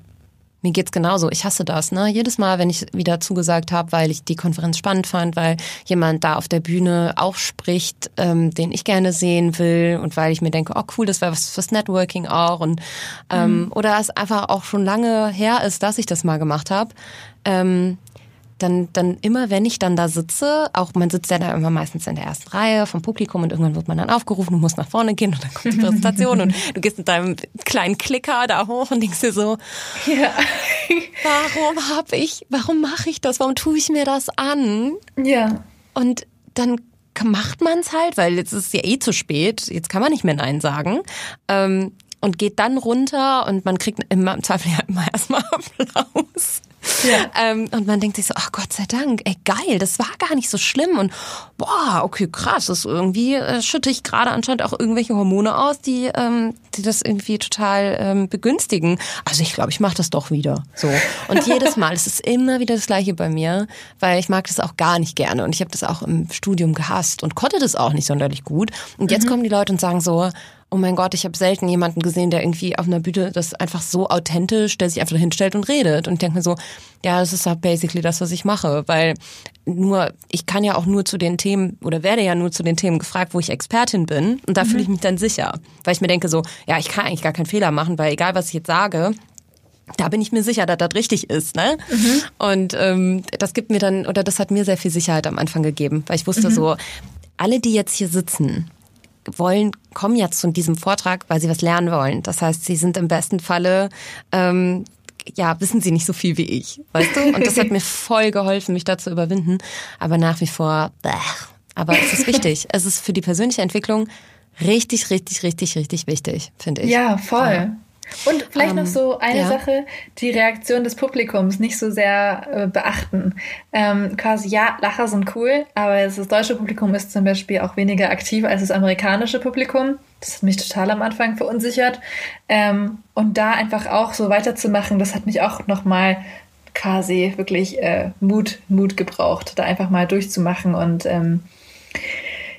mir geht's genauso. Ich hasse das, ne? Jedes Mal, wenn ich wieder zugesagt habe, weil ich die Konferenz spannend fand, weil jemand da auf der Bühne auch spricht, ähm, den ich gerne sehen will und weil ich mir denke, oh cool, das wäre was fürs Networking auch und ähm, mhm. oder es einfach auch schon lange her ist, dass ich das mal gemacht habe. Ähm, dann, dann immer, wenn ich dann da sitze, auch man sitzt ja da immer meistens in der ersten Reihe vom Publikum und irgendwann wird man dann aufgerufen, du musst nach vorne gehen und dann kommt die Präsentation und du gehst mit deinem kleinen Klicker da hoch und denkst dir so, ja. warum habe ich, warum mache ich das, warum tue ich mir das an? Ja. Und dann macht man es halt, weil jetzt ist es ja eh zu spät, jetzt kann man nicht mehr Nein sagen. Ähm, und geht dann runter und man kriegt immer im Zweifel ja immer erstmal (laughs) Applaus. Ja. Ähm, und man denkt sich so, ach Gott sei Dank, ey geil, das war gar nicht so schlimm und boah, okay, krass, das irgendwie äh, schütte ich gerade anscheinend auch irgendwelche Hormone aus, die, ähm, die das irgendwie total ähm, begünstigen. Also ich glaube, ich mache das doch wieder. So. Und jedes Mal, es ist immer wieder das gleiche bei mir, weil ich mag das auch gar nicht gerne und ich habe das auch im Studium gehasst und konnte das auch nicht sonderlich gut. Und jetzt mhm. kommen die Leute und sagen so, oh mein Gott, ich habe selten jemanden gesehen, der irgendwie auf einer Bühne das einfach so authentisch, der sich einfach hinstellt und redet. Und ich denke mir so, ja, das ist halt basically das, was ich mache. Weil nur, ich kann ja auch nur zu den Themen oder werde ja nur zu den Themen gefragt, wo ich Expertin bin. Und da mhm. fühle ich mich dann sicher. Weil ich mir denke so, ja, ich kann eigentlich gar keinen Fehler machen, weil egal was ich jetzt sage, da bin ich mir sicher, dass das richtig ist, ne? Mhm. Und ähm, das gibt mir dann, oder das hat mir sehr viel Sicherheit am Anfang gegeben, weil ich wusste mhm. so, alle, die jetzt hier sitzen, wollen, kommen jetzt zu diesem Vortrag, weil sie was lernen wollen. Das heißt, sie sind im besten Falle ähm, ja, wissen sie nicht so viel wie ich, weißt du? Und das hat mir (laughs) voll geholfen, mich da zu überwinden. Aber nach wie vor, bleh. aber es ist wichtig. es ist für die persönliche Entwicklung richtig, richtig, richtig, richtig wichtig, finde ich. Ja, voll. Ja. Und vielleicht ähm, noch so eine ja. Sache, die Reaktion des Publikums nicht so sehr äh, beachten. Ähm, quasi, ja, Lacher sind cool, aber das deutsche Publikum ist zum Beispiel auch weniger aktiv als das amerikanische Publikum. Das hat mich total am Anfang verunsichert. Ähm, und da einfach auch so weiterzumachen, das hat mich auch nochmal quasi wirklich äh, Mut, Mut gebraucht, da einfach mal durchzumachen und ähm,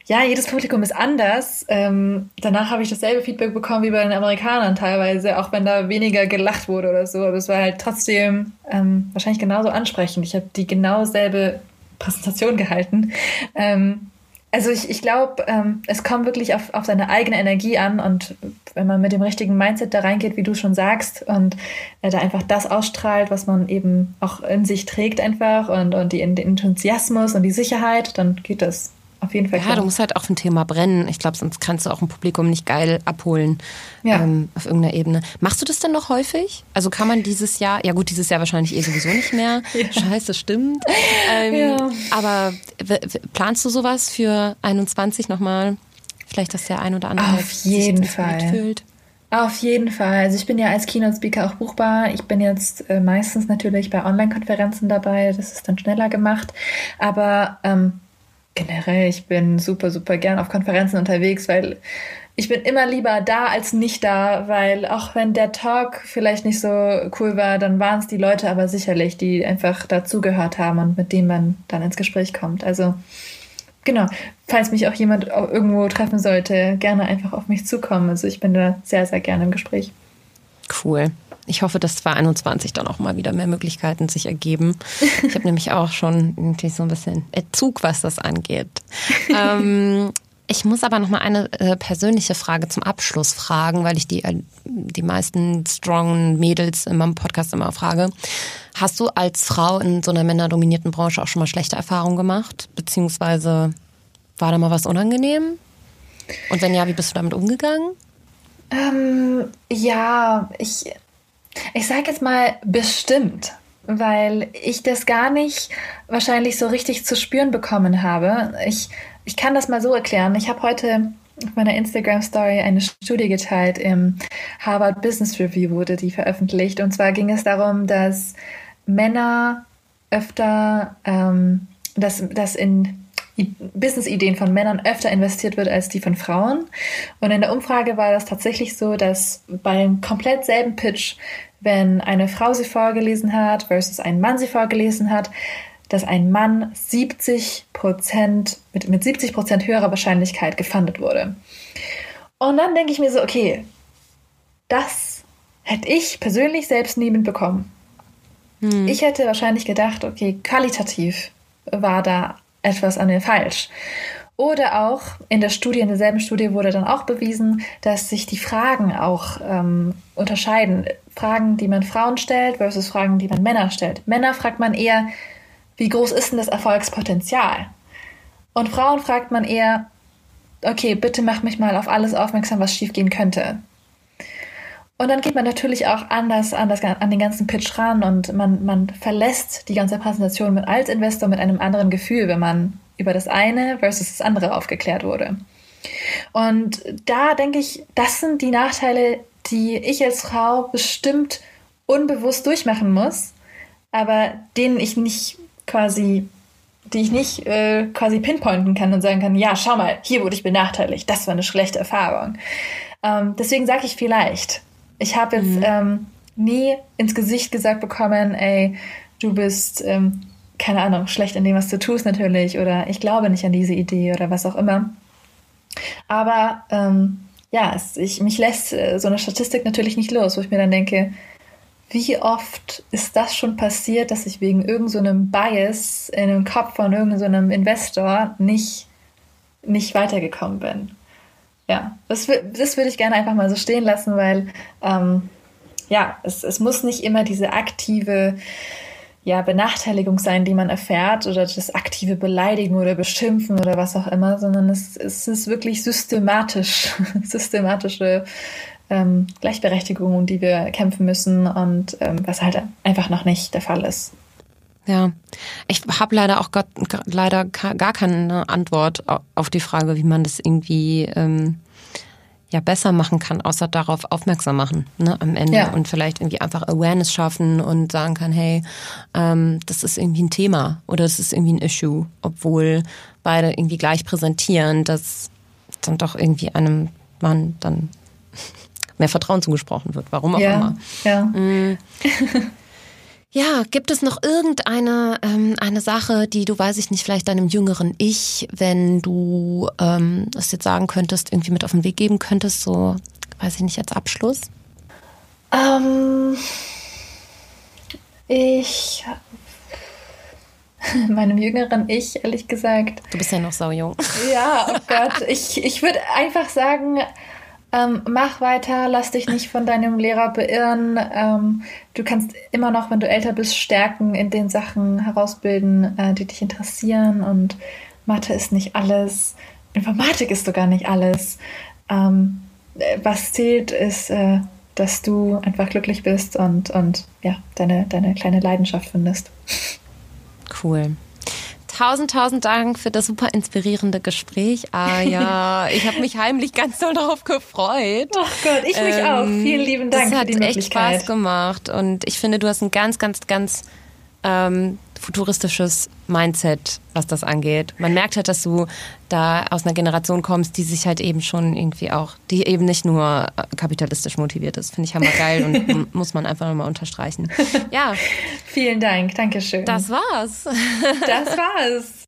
ja, jedes Publikum ist anders. Ähm, danach habe ich dasselbe Feedback bekommen wie bei den Amerikanern teilweise, auch wenn da weniger gelacht wurde oder so. Aber es war halt trotzdem ähm, wahrscheinlich genauso ansprechend. Ich habe die genau selbe Präsentation gehalten. Ähm, also ich, ich glaube, ähm, es kommt wirklich auf, auf seine eigene Energie an und wenn man mit dem richtigen Mindset da reingeht, wie du schon sagst, und äh, da einfach das ausstrahlt, was man eben auch in sich trägt einfach und, und die, den Enthusiasmus und die Sicherheit, dann geht das auf jeden Fall. Ja, du musst halt auf ein Thema brennen. Ich glaube, sonst kannst du auch ein Publikum nicht geil abholen ja. ähm, auf irgendeiner Ebene. Machst du das denn noch häufig? Also kann man dieses Jahr, ja gut, dieses Jahr wahrscheinlich eh sowieso nicht mehr. (laughs) ja. Scheiße, stimmt. Ähm, ja. Aber planst du sowas für 21 nochmal? Vielleicht, dass der ein oder andere auf jeden Fall mitfühlt? Auf jeden Fall. Also ich bin ja als Keynote-Speaker auch buchbar. Ich bin jetzt äh, meistens natürlich bei Online-Konferenzen dabei. Das ist dann schneller gemacht. Aber ähm, generell, ich bin super, super gern auf Konferenzen unterwegs, weil ich bin immer lieber da als nicht da, weil auch wenn der Talk vielleicht nicht so cool war, dann waren es die Leute aber sicherlich, die einfach dazugehört haben und mit denen man dann ins Gespräch kommt. Also genau, falls mich auch jemand irgendwo treffen sollte, gerne einfach auf mich zukommen. Also ich bin da sehr, sehr gerne im Gespräch. Cool. Ich hoffe, dass 2021 dann auch mal wieder mehr Möglichkeiten sich ergeben. Ich habe (laughs) nämlich auch schon irgendwie so ein bisschen Zug, was das angeht. (laughs) ähm, ich muss aber noch mal eine äh, persönliche Frage zum Abschluss fragen, weil ich die, äh, die meisten strongen Mädels in meinem Podcast immer frage. Hast du als Frau in so einer männerdominierten Branche auch schon mal schlechte Erfahrungen gemacht? Beziehungsweise war da mal was unangenehm? Und wenn ja, wie bist du damit umgegangen? Ähm, ja, ich ich sage jetzt mal bestimmt, weil ich das gar nicht wahrscheinlich so richtig zu spüren bekommen habe. Ich, ich kann das mal so erklären. Ich habe heute auf meiner Instagram Story eine Studie geteilt. Im Harvard Business Review wurde die veröffentlicht. Und zwar ging es darum, dass Männer öfter ähm, dass, dass in Business-Ideen von Männern öfter investiert wird als die von Frauen. Und in der Umfrage war das tatsächlich so, dass beim komplett selben Pitch, wenn eine Frau sie vorgelesen hat versus ein Mann sie vorgelesen hat, dass ein Mann 70 Prozent, mit, mit 70 Prozent höherer Wahrscheinlichkeit gefundet wurde. Und dann denke ich mir so, okay, das hätte ich persönlich selbst nie mitbekommen. Hm. Ich hätte wahrscheinlich gedacht, okay, qualitativ war da etwas an mir falsch. Oder auch in der Studie, in derselben Studie wurde dann auch bewiesen, dass sich die Fragen auch ähm, unterscheiden. Fragen, die man Frauen stellt versus Fragen, die man Männer stellt. Männer fragt man eher, wie groß ist denn das Erfolgspotenzial? Und Frauen fragt man eher, okay, bitte mach mich mal auf alles aufmerksam, was schiefgehen könnte. Und dann geht man natürlich auch anders an, das, an den ganzen Pitch ran und man, man verlässt die ganze Präsentation mit, als Investor mit einem anderen Gefühl, wenn man über das eine versus das andere aufgeklärt wurde. Und da denke ich, das sind die Nachteile, die ich als Frau bestimmt unbewusst durchmachen muss, aber denen ich nicht quasi, die ich nicht äh, quasi pinpointen kann und sagen kann, ja, schau mal, hier wurde ich benachteiligt, das war eine schlechte Erfahrung. Ähm, deswegen sage ich vielleicht, ich habe jetzt mhm. ähm, nie ins Gesicht gesagt bekommen, ey, du bist, ähm, keine Ahnung, schlecht in dem, was du tust natürlich, oder ich glaube nicht an diese Idee oder was auch immer. Aber ähm, ja, es, ich, mich lässt äh, so eine Statistik natürlich nicht los, wo ich mir dann denke, wie oft ist das schon passiert, dass ich wegen irgendeinem so Bias in dem Kopf von irgendeinem so Investor nicht, nicht weitergekommen bin? Ja, das, das würde ich gerne einfach mal so stehen lassen, weil ähm, ja, es, es muss nicht immer diese aktive ja, Benachteiligung sein, die man erfährt, oder das aktive Beleidigen oder Beschimpfen oder was auch immer, sondern es, es ist wirklich systematisch, (laughs) systematische ähm, Gleichberechtigung, um die wir kämpfen müssen und ähm, was halt einfach noch nicht der Fall ist. Ja, ich habe leider auch Gott, leider gar keine Antwort auf die Frage, wie man das irgendwie ähm, ja besser machen kann, außer darauf aufmerksam machen ne, am Ende ja. und vielleicht irgendwie einfach Awareness schaffen und sagen kann, hey, ähm, das ist irgendwie ein Thema oder das ist irgendwie ein Issue, obwohl beide irgendwie gleich präsentieren, dass dann doch irgendwie einem Mann dann (laughs) mehr Vertrauen zugesprochen wird, warum auch ja, immer. Ja. Mm. (laughs) Ja, gibt es noch irgendeine ähm, eine Sache, die du, weiß ich nicht, vielleicht deinem jüngeren Ich, wenn du ähm, das jetzt sagen könntest, irgendwie mit auf den Weg geben könntest, so, weiß ich nicht, als Abschluss? Ähm, ich (laughs) meinem jüngeren Ich, ehrlich gesagt. Du bist ja noch sau jung. Ja, oh Gott. Ich, ich würde einfach sagen, ähm, mach weiter, lass dich nicht von deinem Lehrer beirren. Ähm, du kannst immer noch, wenn du älter bist, Stärken in den Sachen herausbilden, äh, die dich interessieren. Und Mathe ist nicht alles. Informatik ist sogar nicht alles. Ähm, was zählt, ist, äh, dass du einfach glücklich bist und, und ja, deine, deine kleine Leidenschaft findest. Cool. Tausend, tausend Dank für das super inspirierende Gespräch. Ah ja, (laughs) ich habe mich heimlich ganz doll darauf gefreut. Ach Gott, ich mich ähm, auch. Vielen lieben Dank das für die hat echt Spaß gemacht und ich finde, du hast ein ganz, ganz, ganz ähm, futuristisches Mindset, was das angeht. Man merkt halt, dass du da aus einer Generation kommst, die sich halt eben schon irgendwie auch, die eben nicht nur äh, kapitalistisch motiviert ist. Finde ich hammergeil und (laughs) muss man einfach nochmal unterstreichen. Ja. Vielen Dank, Dankeschön. Das war's. Das war's.